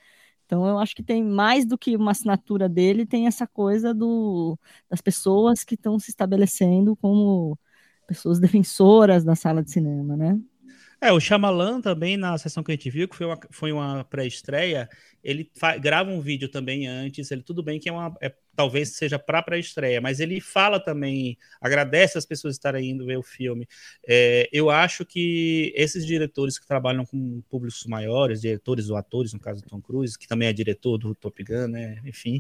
Então, eu acho que tem mais do que uma assinatura dele, tem essa coisa do, das pessoas que estão se estabelecendo como pessoas (laughs) defensoras da sala de cinema, né? É, o Shyamalan também, na sessão que a gente viu, que foi uma, foi uma pré-estreia, ele grava um vídeo também antes, ele tudo bem que é uma, é- talvez seja para pré-estreia, mas ele fala também, agradece as pessoas estarem indo ver o filme. É, eu acho que esses diretores que trabalham com públicos maiores, diretores ou atores, no caso do Tom Cruise, que também é diretor do Top Gun, né? Enfim,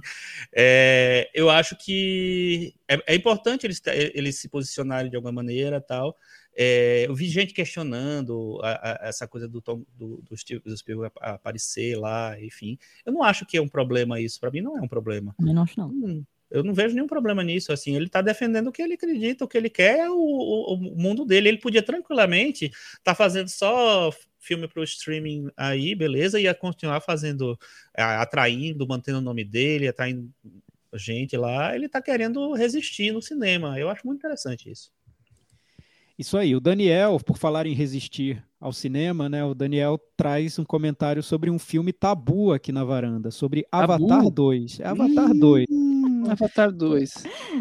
é, eu acho que é, é importante eles, eles se posicionarem de alguma maneira tal. É, eu vi gente questionando a- a- essa coisa do Tom, do, do Steve do Spielberg aparecer lá, enfim. Eu não acho que é um problema isso. Para mim, não é um problema. Também não acho, não. Hum, Eu não vejo nenhum problema nisso. Assim, ele está defendendo o que ele acredita, o que ele quer, é o, o- o mundo dele. Ele podia tranquilamente estar fazendo só filme para o streaming aí, beleza, e ia continuar fazendo, atraindo, mantendo o nome dele, atraindo gente lá. Ele está querendo resistir no cinema. Eu acho muito interessante isso. Isso aí, o Daniel, por falar em resistir ao cinema, né? O Daniel traz um comentário sobre um filme tabu aqui na varanda, sobre Tabu? Avatar 2. É Avatar 2. Hum, Avatar 2.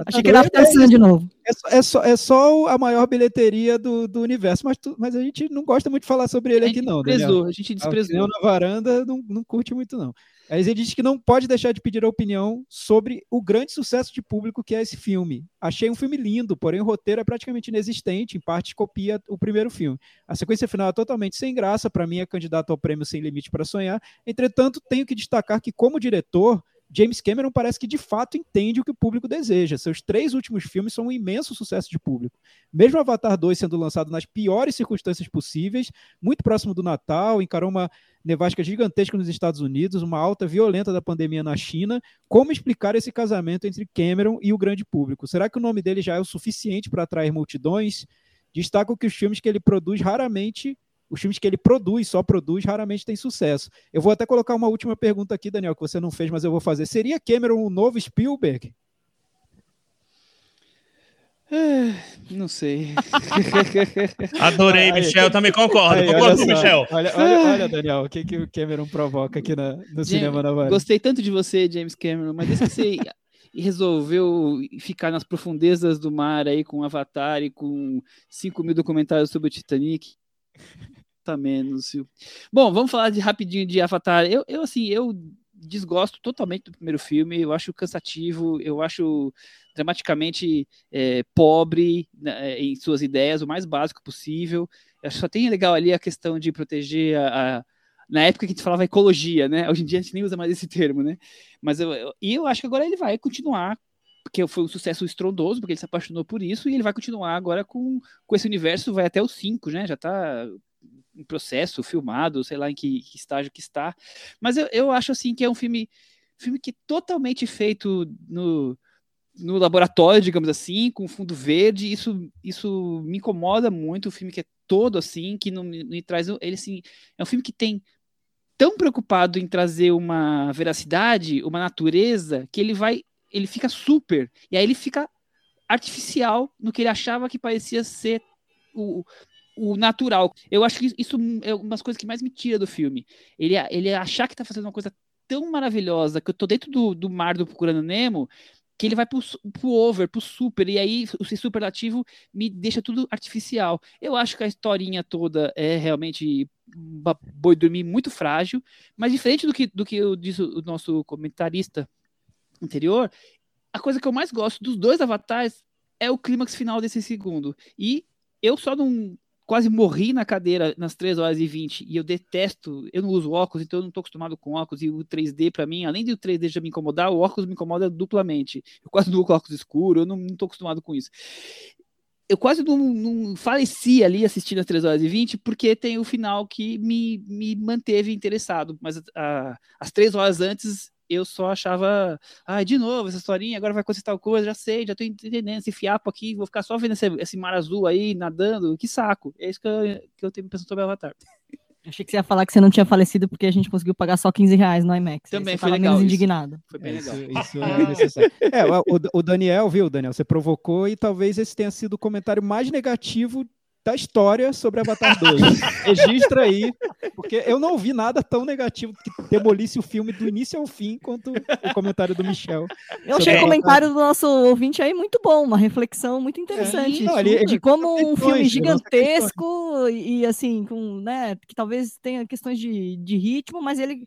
Achei que era After Sun de novo. É só, é só, é só a maior bilheteria do, do universo, mas, tu- mas a gente não gosta muito de falar sobre ele A aqui, gente não, Daniel. desprezou, a gente A desprezou. opinião na varanda não, não curte muito, não. Aí ele diz que não pode deixar de pedir a opinião sobre o grande sucesso de público que é esse filme. Achei um filme lindo, porém o roteiro é praticamente inexistente, em parte copia o primeiro filme. A sequência final é totalmente sem graça, para mim é candidato ao prêmio Sem Limite para Sonhar. Entretanto, tenho que destacar que, como diretor, James Cameron parece que de fato entende o que o público deseja. Seus três últimos filmes são um imenso sucesso de público. Mesmo Avatar 2 sendo lançado nas piores circunstâncias possíveis, muito próximo do Natal, encarou uma nevasca gigantesca nos Estados Unidos, uma alta violenta da pandemia na China. Como explicar esse casamento entre Cameron e o grande público? Será que o nome dele já é o suficiente para atrair multidões? Destaco que os filmes que ele produz raramente os filmes que ele produz, só produz, raramente tem sucesso. Eu vou até colocar uma última pergunta aqui, Daniel, que você não fez, mas eu vou fazer. Seria Cameron o um novo Spielberg? É, não sei. (laughs) Adorei, Michel. Também concordo. Aí, concordo só. Michel. Olha, olha, olha, Daniel, o que, que o Cameron provoca aqui na- no James, cinema na Vale. Gostei tanto de você, James Cameron, mas desde que você (laughs) resolveu ficar nas profundezas do mar aí com Avatar e com 5 mil documentários sobre o Titanic, menos, viu? Bom, vamos falar de rapidinho de Avatar. Eu, eu assim, eu desgosto totalmente do primeiro filme, eu acho cansativo, eu acho dramaticamente é, pobre né, em suas ideias, o mais básico possível. Eu só tem legal ali a questão de proteger a, a na época que a gente falava ecologia, né? Hoje em dia a gente nem usa mais esse termo, né? Mas eu, eu, e eu acho que agora ele vai continuar, porque foi um sucesso estrondoso, porque ele se apaixonou por isso, e ele vai continuar agora com, com esse universo, vai até os 5, né? Já tá em processo, filmado, sei lá em que, que estágio que está. Mas eu, eu acho assim que é um filme, filme que é totalmente feito no, no laboratório, digamos assim, com fundo verde. Isso, isso me incomoda muito. O filme que é todo assim, que não me traz. Ele assim, é um filme que tem tão preocupado em trazer uma veracidade, uma natureza, que ele vai, ele fica super, e aí ele fica artificial no que ele achava que parecia ser o, o natural. Eu acho que isso é uma das coisas que mais me tira do filme. Ele, ele achar que tá fazendo uma coisa tão maravilhosa, que eu tô dentro do, do mar do Procurando Nemo, que ele vai pro, pro over, pro super, e aí o superlativo me deixa tudo artificial. Eu acho que a historinha toda é realmente boi dormir muito frágil, mas diferente do que, do que disse o nosso comentarista anterior, a coisa que eu mais gosto dos dois avatares é o clímax final desse segundo. E eu só não quase morri na cadeira nas 3 horas e 20 e eu detesto, eu não uso óculos, então eu não estou acostumado com óculos e o 3D para mim, além de o 3D já me incomodar, o óculos me incomoda duplamente. Eu quase não uso óculos escuros, eu não estou acostumado com isso. Eu quase não, não faleci ali assistindo as 3 horas e 20 porque tem o final que me, me manteve interessado, mas a, as 3 horas antes eu só achava, ah, de novo, essa historinha, agora vai acontecer tal coisa, já sei, já tô entendendo esse fiapo aqui, vou ficar só vendo esse, esse mar azul aí, nadando, que saco. É isso que eu, que eu tenho pensado sobre Avatar. Achei que você ia falar que você não tinha falecido porque a gente conseguiu pagar só 15 reais no IMAX. Também foi legal menos isso. indignado. Foi bem Isso, legal. isso é (laughs) necessário. É, o, o Daniel, viu, Daniel? Você provocou e talvez esse tenha sido o comentário mais negativo da história sobre Avatar (laughs) 2. Registra aí, porque eu não ouvi nada tão negativo que demolisse o filme do início ao fim quanto o comentário do Michel. Eu achei É. o comentário do nosso ouvinte aí muito bom, uma reflexão muito interessante. Não, ele- de como um filme gigantesco e, e, assim, com, né, que talvez tenha questões de, de ritmo, mas ele,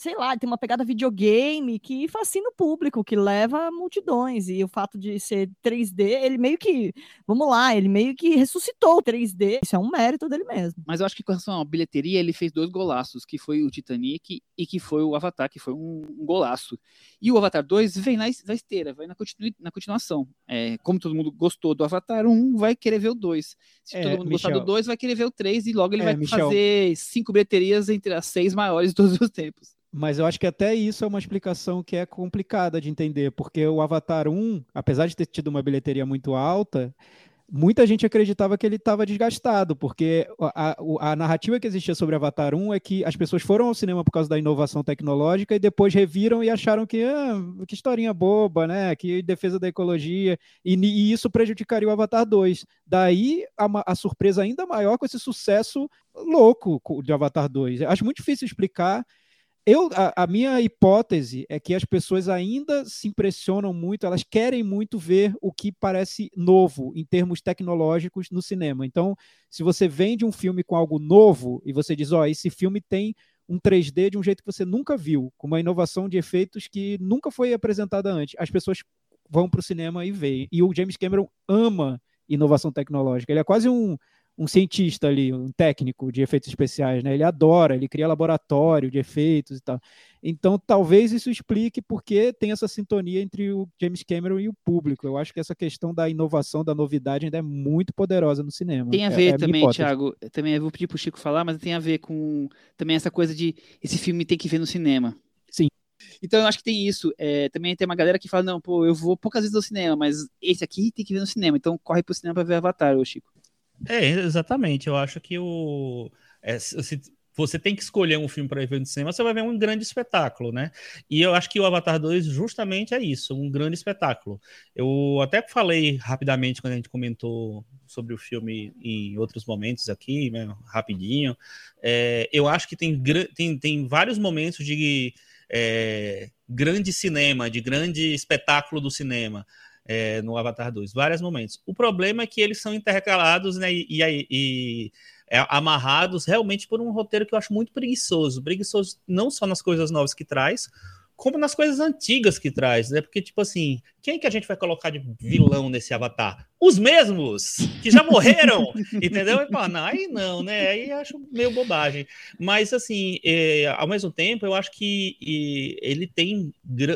sei lá, tem uma pegada videogame que fascina o público, que leva multidões. E o fato de ser 3D, ele meio que, vamos lá, ele meio que ressuscitou o 3D. Isso é um mérito dele mesmo. Mas eu acho que com relação à bilheteria, ele fez dois golaços, que foi o Titanic e que foi o Avatar, que foi um, um golaço. E o Avatar 2 vem na, na esteira, vai na, continu, na continuação. É, como todo mundo gostou do Avatar 1, vai querer ver o 2. Se É, todo mundo gostar Michel. do 2, vai querer ver o 3 e logo ele É, vai Michel. fazer cinco bilheterias entre as seis maiores de todos os tempos. Mas eu acho que até isso é uma explicação que é complicada de entender, porque o Avatar 1, apesar de ter tido uma bilheteria muito alta, muita gente acreditava que ele estava desgastado, porque a, a, a narrativa que existia sobre Avatar 1 é que as pessoas foram ao cinema por causa da inovação tecnológica e depois reviram e acharam que ah, que historinha boba, né? Que defesa da ecologia, e, e isso prejudicaria o Avatar 2. Daí a, a surpresa ainda maior com esse sucesso louco de Avatar 2. Acho muito difícil explicar eu, a, a, minha hipótese é que as pessoas ainda se impressionam muito, elas querem muito ver o que parece novo em termos tecnológicos no cinema. Então, se você vende um filme com algo novo e você diz, ó, oh, esse filme tem um 3D de um jeito que você nunca viu, com uma inovação de efeitos que nunca foi apresentada antes. As pessoas vão para o cinema e veem. E o James Cameron ama inovação tecnológica. Ele é quase um, um cientista ali, um técnico de efeitos especiais, né? Ele adora, ele cria laboratório de efeitos e tal. Então, talvez isso explique porque tem essa sintonia entre o James Cameron e o público. Eu acho que essa questão da inovação, da novidade ainda é muito poderosa no cinema. Tem a ver é, é também, Thiago, também eu vou pedir pro Chico falar, mas tem a ver com também essa coisa de esse filme tem que ver no cinema. Sim. Então eu acho que tem isso. É, também tem uma galera que fala, não, pô, eu vou poucas vezes ao cinema, mas esse aqui tem que ver no cinema. Então corre pro cinema para ver Avatar, ô Chico. É, exatamente. Eu acho que o. É, se você tem que escolher um filme para ver no cinema, você vai ver um grande espetáculo, né? E eu acho que o Avatar 2 justamente é isso, um grande espetáculo. Eu até falei rapidamente quando a gente comentou sobre o filme em outros momentos aqui, né, rapidinho. É, eu acho que tem, tem, tem vários momentos de é, grande cinema, de grande espetáculo do cinema é, no Avatar 2, vários momentos. O problema é que eles são intercalados né, e, e, e é, amarrados realmente por um roteiro que eu acho muito preguiçoso. Preguiçoso não só nas coisas novas que traz, como nas coisas antigas que traz, né? Porque, tipo assim, quem que a gente vai colocar de vilão nesse avatar? Os mesmos, que já morreram, (laughs) entendeu? E, pô, não, aí não, né? Aí acho meio bobagem. Mas, assim, é, ao mesmo tempo, eu acho que e, ele tem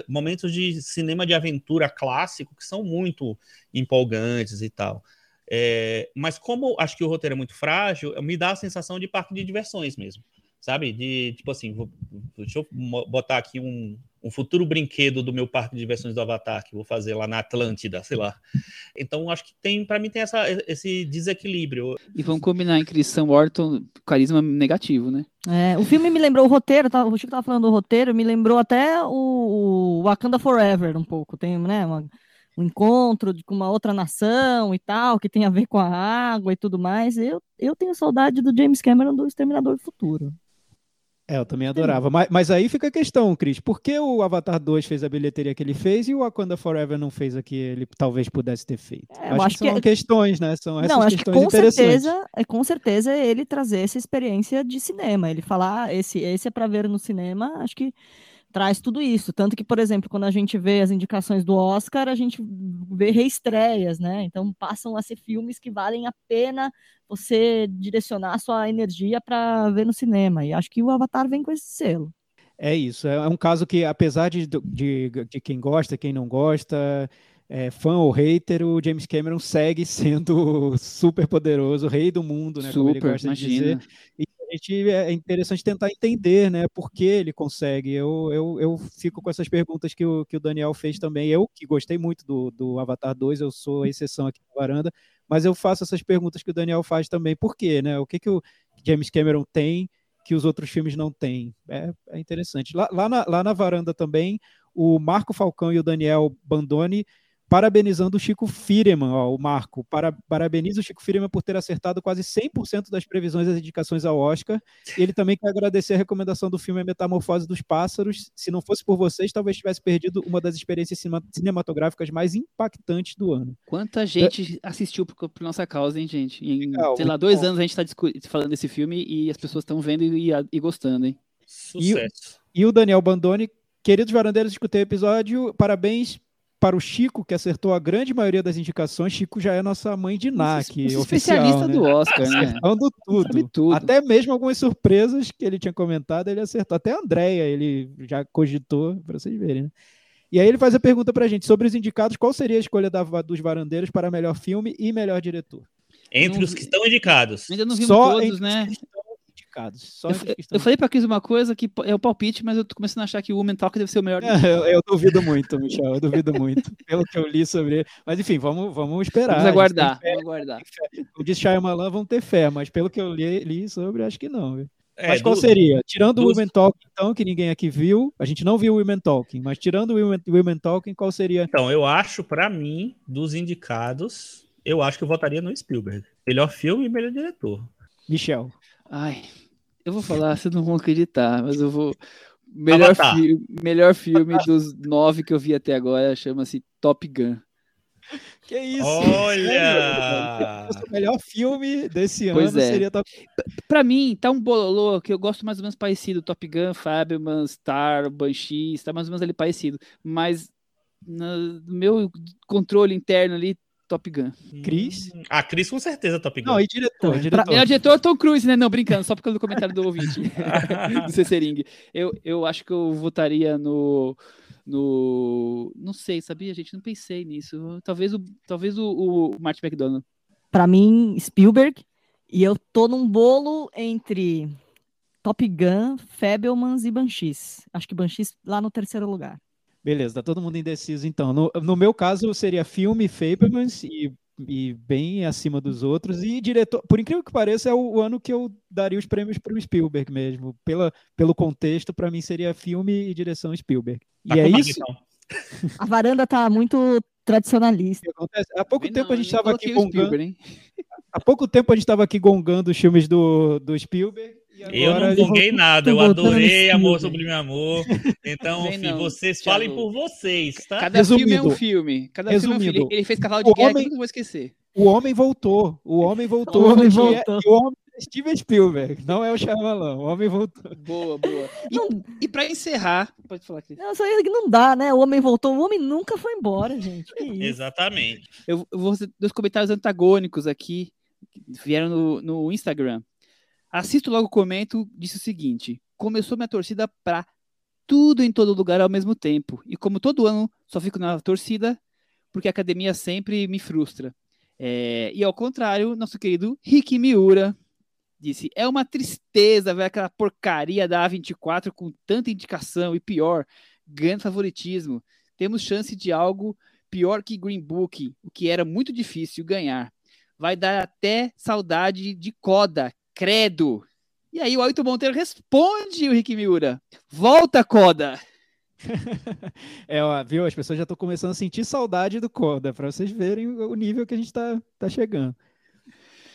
momentos de cinema de aventura clássico que são muito empolgantes e tal. É, mas como acho que o roteiro é muito frágil, me dá a sensação de parque de diversões mesmo sabe? De tipo assim, vou, deixa eu botar aqui um, um futuro brinquedo do meu parque de diversões do Avatar que vou fazer lá na Atlântida, sei lá. Então acho que tem, para mim tem essa, esse desequilíbrio. E vamos combinar em Chris Sam Orton, carisma negativo, né? É, o filme me lembrou o roteiro, tá, o Chico tava falando do roteiro, me lembrou até o, o Wakanda Forever um pouco, tem, né, uma, um encontro de, com uma outra nação e tal, que tem a ver com a água e tudo mais. Eu, eu tenho saudade do James Cameron do Exterminador do Futuro. É, eu também adorava. Mas, mas, aí fica a questão, Cris. Por que o Avatar 2 fez a bilheteria que ele fez e o Wakanda Forever não fez a que ele talvez pudesse ter feito? É, acho, acho, que são que... questões, né? São essas não, acho que com certeza, é com certeza ele trazer essa experiência de cinema. Ele falar, ah, esse, esse é para ver no cinema, acho que traz tudo isso. Tanto que, por exemplo, quando a gente vê as indicações do Oscar, a gente vê reestreias, né? Então passam a ser filmes que valem a pena você direcionar a sua energia para ver no cinema. E acho que o Avatar vem com esse selo. É isso. É um caso que, apesar de, de, de quem gosta, quem não gosta, é, fã ou hater, o James Cameron segue (laughs) sendo super poderoso, rei do mundo, né? Super, como ele gosta imagina. de dizer. E a gente é interessante tentar entender, né? Por que ele consegue. Eu, eu, eu fico com essas perguntas que o, que o Daniel fez também. Eu, que gostei muito do, do Avatar 2, eu sou a exceção aqui na varanda, mas eu faço essas perguntas que o Daniel faz também. Por quê, né? O que, que o James Cameron tem que os outros filmes não têm? É, é interessante. Lá, lá, na, lá na varanda também, o Marco Falcão e o Daniel Bandoni parabenizando o Chico Firman, ó, o Marco. Para, parabeniza o Chico Firman por ter acertado quase 100% das previsões das indicações ao Oscar. E ele também quer agradecer a recomendação do filme A Metamorfose dos Pássaros. Se não fosse por vocês, talvez tivesse perdido uma das experiências cinematográficas mais impactantes do ano. Quanta gente é... assistiu por, por, nossa causa, hein, gente? Em, Legal, sei lá, dois bom. anos a gente está falando desse filme e as pessoas estão vendo e, e, gostando, hein? Sucesso. E, e o Daniel Bandoni Queridos varandeiros, escutei o episódio. Parabéns para o Chico, que acertou a grande maioria das indicações, Chico já é nossa mãe de NAC. Especialista né? do Oscar, né? Acertando tudo. tudo. Até mesmo algumas surpresas que ele tinha comentado, ele acertou. Até a Andréia, ele já cogitou, para vocês verem, né? E aí ele faz a pergunta para a gente sobre os indicados, qual seria a escolha da, dos varandeiros para melhor filme e melhor diretor? Entre não, os que estão indicados. Ainda não vimos Só todos, né? Só eu, eu falei pra Cris uma coisa que é o palpite, mas eu tô começando a achar que o Woman Talk deve ser o melhor. É, (laughs) eu, eu, duvido muito, Michel, eu duvido muito. pelo que eu li sobre ele. Mas enfim, vamos, vamos esperar. Vamos aguardar, vamos aguardar. Como disse Shyamalan, vão ter fé, mas pelo que eu li, li sobre, acho que não. É, mas qual do, seria? Tirando o Women Talking, então, que ninguém aqui viu, a gente não viu o Women Talking, mas tirando o Women, Women Talking, qual seria? Então, eu acho, para mim, dos indicados, eu acho que eu votaria no Spielberg. Melhor filme e melhor diretor. Michel. Ai, eu vou falar, vocês não vão acreditar, mas eu vou. Melhor, fi... melhor filme dos nove que eu vi até agora chama-se Top Gun. Que isso? Olha! o melhor filme desse Pois ano é. seria Top Pra mim, tá um bololô que eu gosto mais ou menos parecido. Top Gun, Fableman, Star, Banshee, tá mais ou menos ali parecido. Mas no meu controle interno ali, Top Gun. Cris? A Cris com certeza Top Gun. Não, e diretor, diretor. Melhor diretor, Tom Cruise, né? Não, brincando, só por causa do comentário do ouvinte, (laughs) do Cessering. Eu, eu acho que eu votaria no, no... Não sei, sabia, gente? Não pensei nisso. Talvez o, talvez o, o Martin McDonald. Pra mim, Spielberg. E eu tô num bolo entre Top Gun, Fabelmans e Banshees. Acho que Banshees lá no terceiro lugar. Beleza, tá todo mundo indeciso então. No, no meu caso seria filme Fablemans e, e bem acima dos outros. E diretor, por incrível que pareça, é o, o ano que eu daria os prêmios para o Spielberg mesmo. Pela, pelo contexto, para mim seria filme e direção Spielberg. Tá e é isso então. A varanda tá muito tradicionalista. Há pouco tempo não, a gente eu estava aqui gongando. Há pouco tempo a gente estava aqui gongando os filmes do, do Spielberg. Eu não voltou- nada, eu adorei Amor. Sublime Amor. Então, filho, não, vocês Thiago. falem por vocês, tá? Cada filme é um filme. Cada filme é um filme. Ele fez Cavalo de O Guerra, homem- que nunca vou esquecer. O homem voltou. O homem voltou. O homem é- voltou. O homem é Steven Spielberg, não é o Shyamalan. O homem voltou. Boa, boa. E, Não, e pra encerrar, pode falar aqui. não, só que não dá, né? O homem voltou. O homem nunca foi embora, gente. Exatamente. Eu, eu vou fazer dois comentários antagônicos aqui, que vieram no, no Instagram. Assisto logo comento, disse o seguinte: começou minha torcida pra tudo em todo lugar ao mesmo tempo. E como todo ano só fico na torcida, porque a academia sempre me frustra. É, e ao contrário, nosso querido Rick Miura disse: é uma tristeza ver aquela porcaria da A24 com tanta indicação e pior, grande favoritismo. Temos chance de algo pior que Green Book, o que era muito difícil ganhar. Vai dar até saudade de Coda, credo. E aí o Ailton Monteiro responde o Rick Miura. Volta, Coda! (laughs) É, ó, viu? As pessoas já estão começando a sentir saudade do Coda, para vocês verem o nível que a gente tá, tá chegando.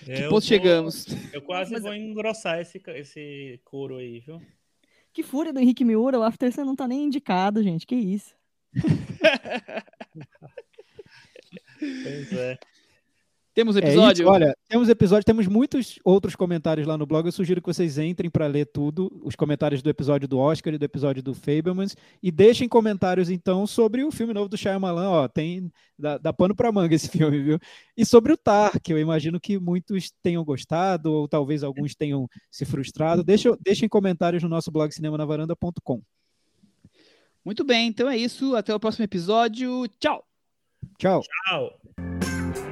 Que Eu ponto vou- chegamos? Eu quase Mas- vou engrossar esse, esse couro aí, viu? Que fúria do Henrique Miura. O After Sun não tá nem indicado, gente. Que isso? (laughs) Pois é. Temos É episódio? isso, olha, temos episódio, temos muitos outros comentários lá no blog. Eu sugiro que vocês entrem para ler tudo, os comentários do episódio do Oscar e do episódio do Fablemans, e deixem comentários então sobre o filme novo do Shyamalan, ó, tem dá, dá pano para manga esse (laughs) filme, viu? E sobre o Tar, que eu imagino que muitos tenham gostado ou talvez alguns tenham se frustrado. Deixa, deixem comentários no nosso blog cinemanavaranda.com. Muito bem, então é isso. Até o próximo episódio. Tchau! Tchau. Tchau.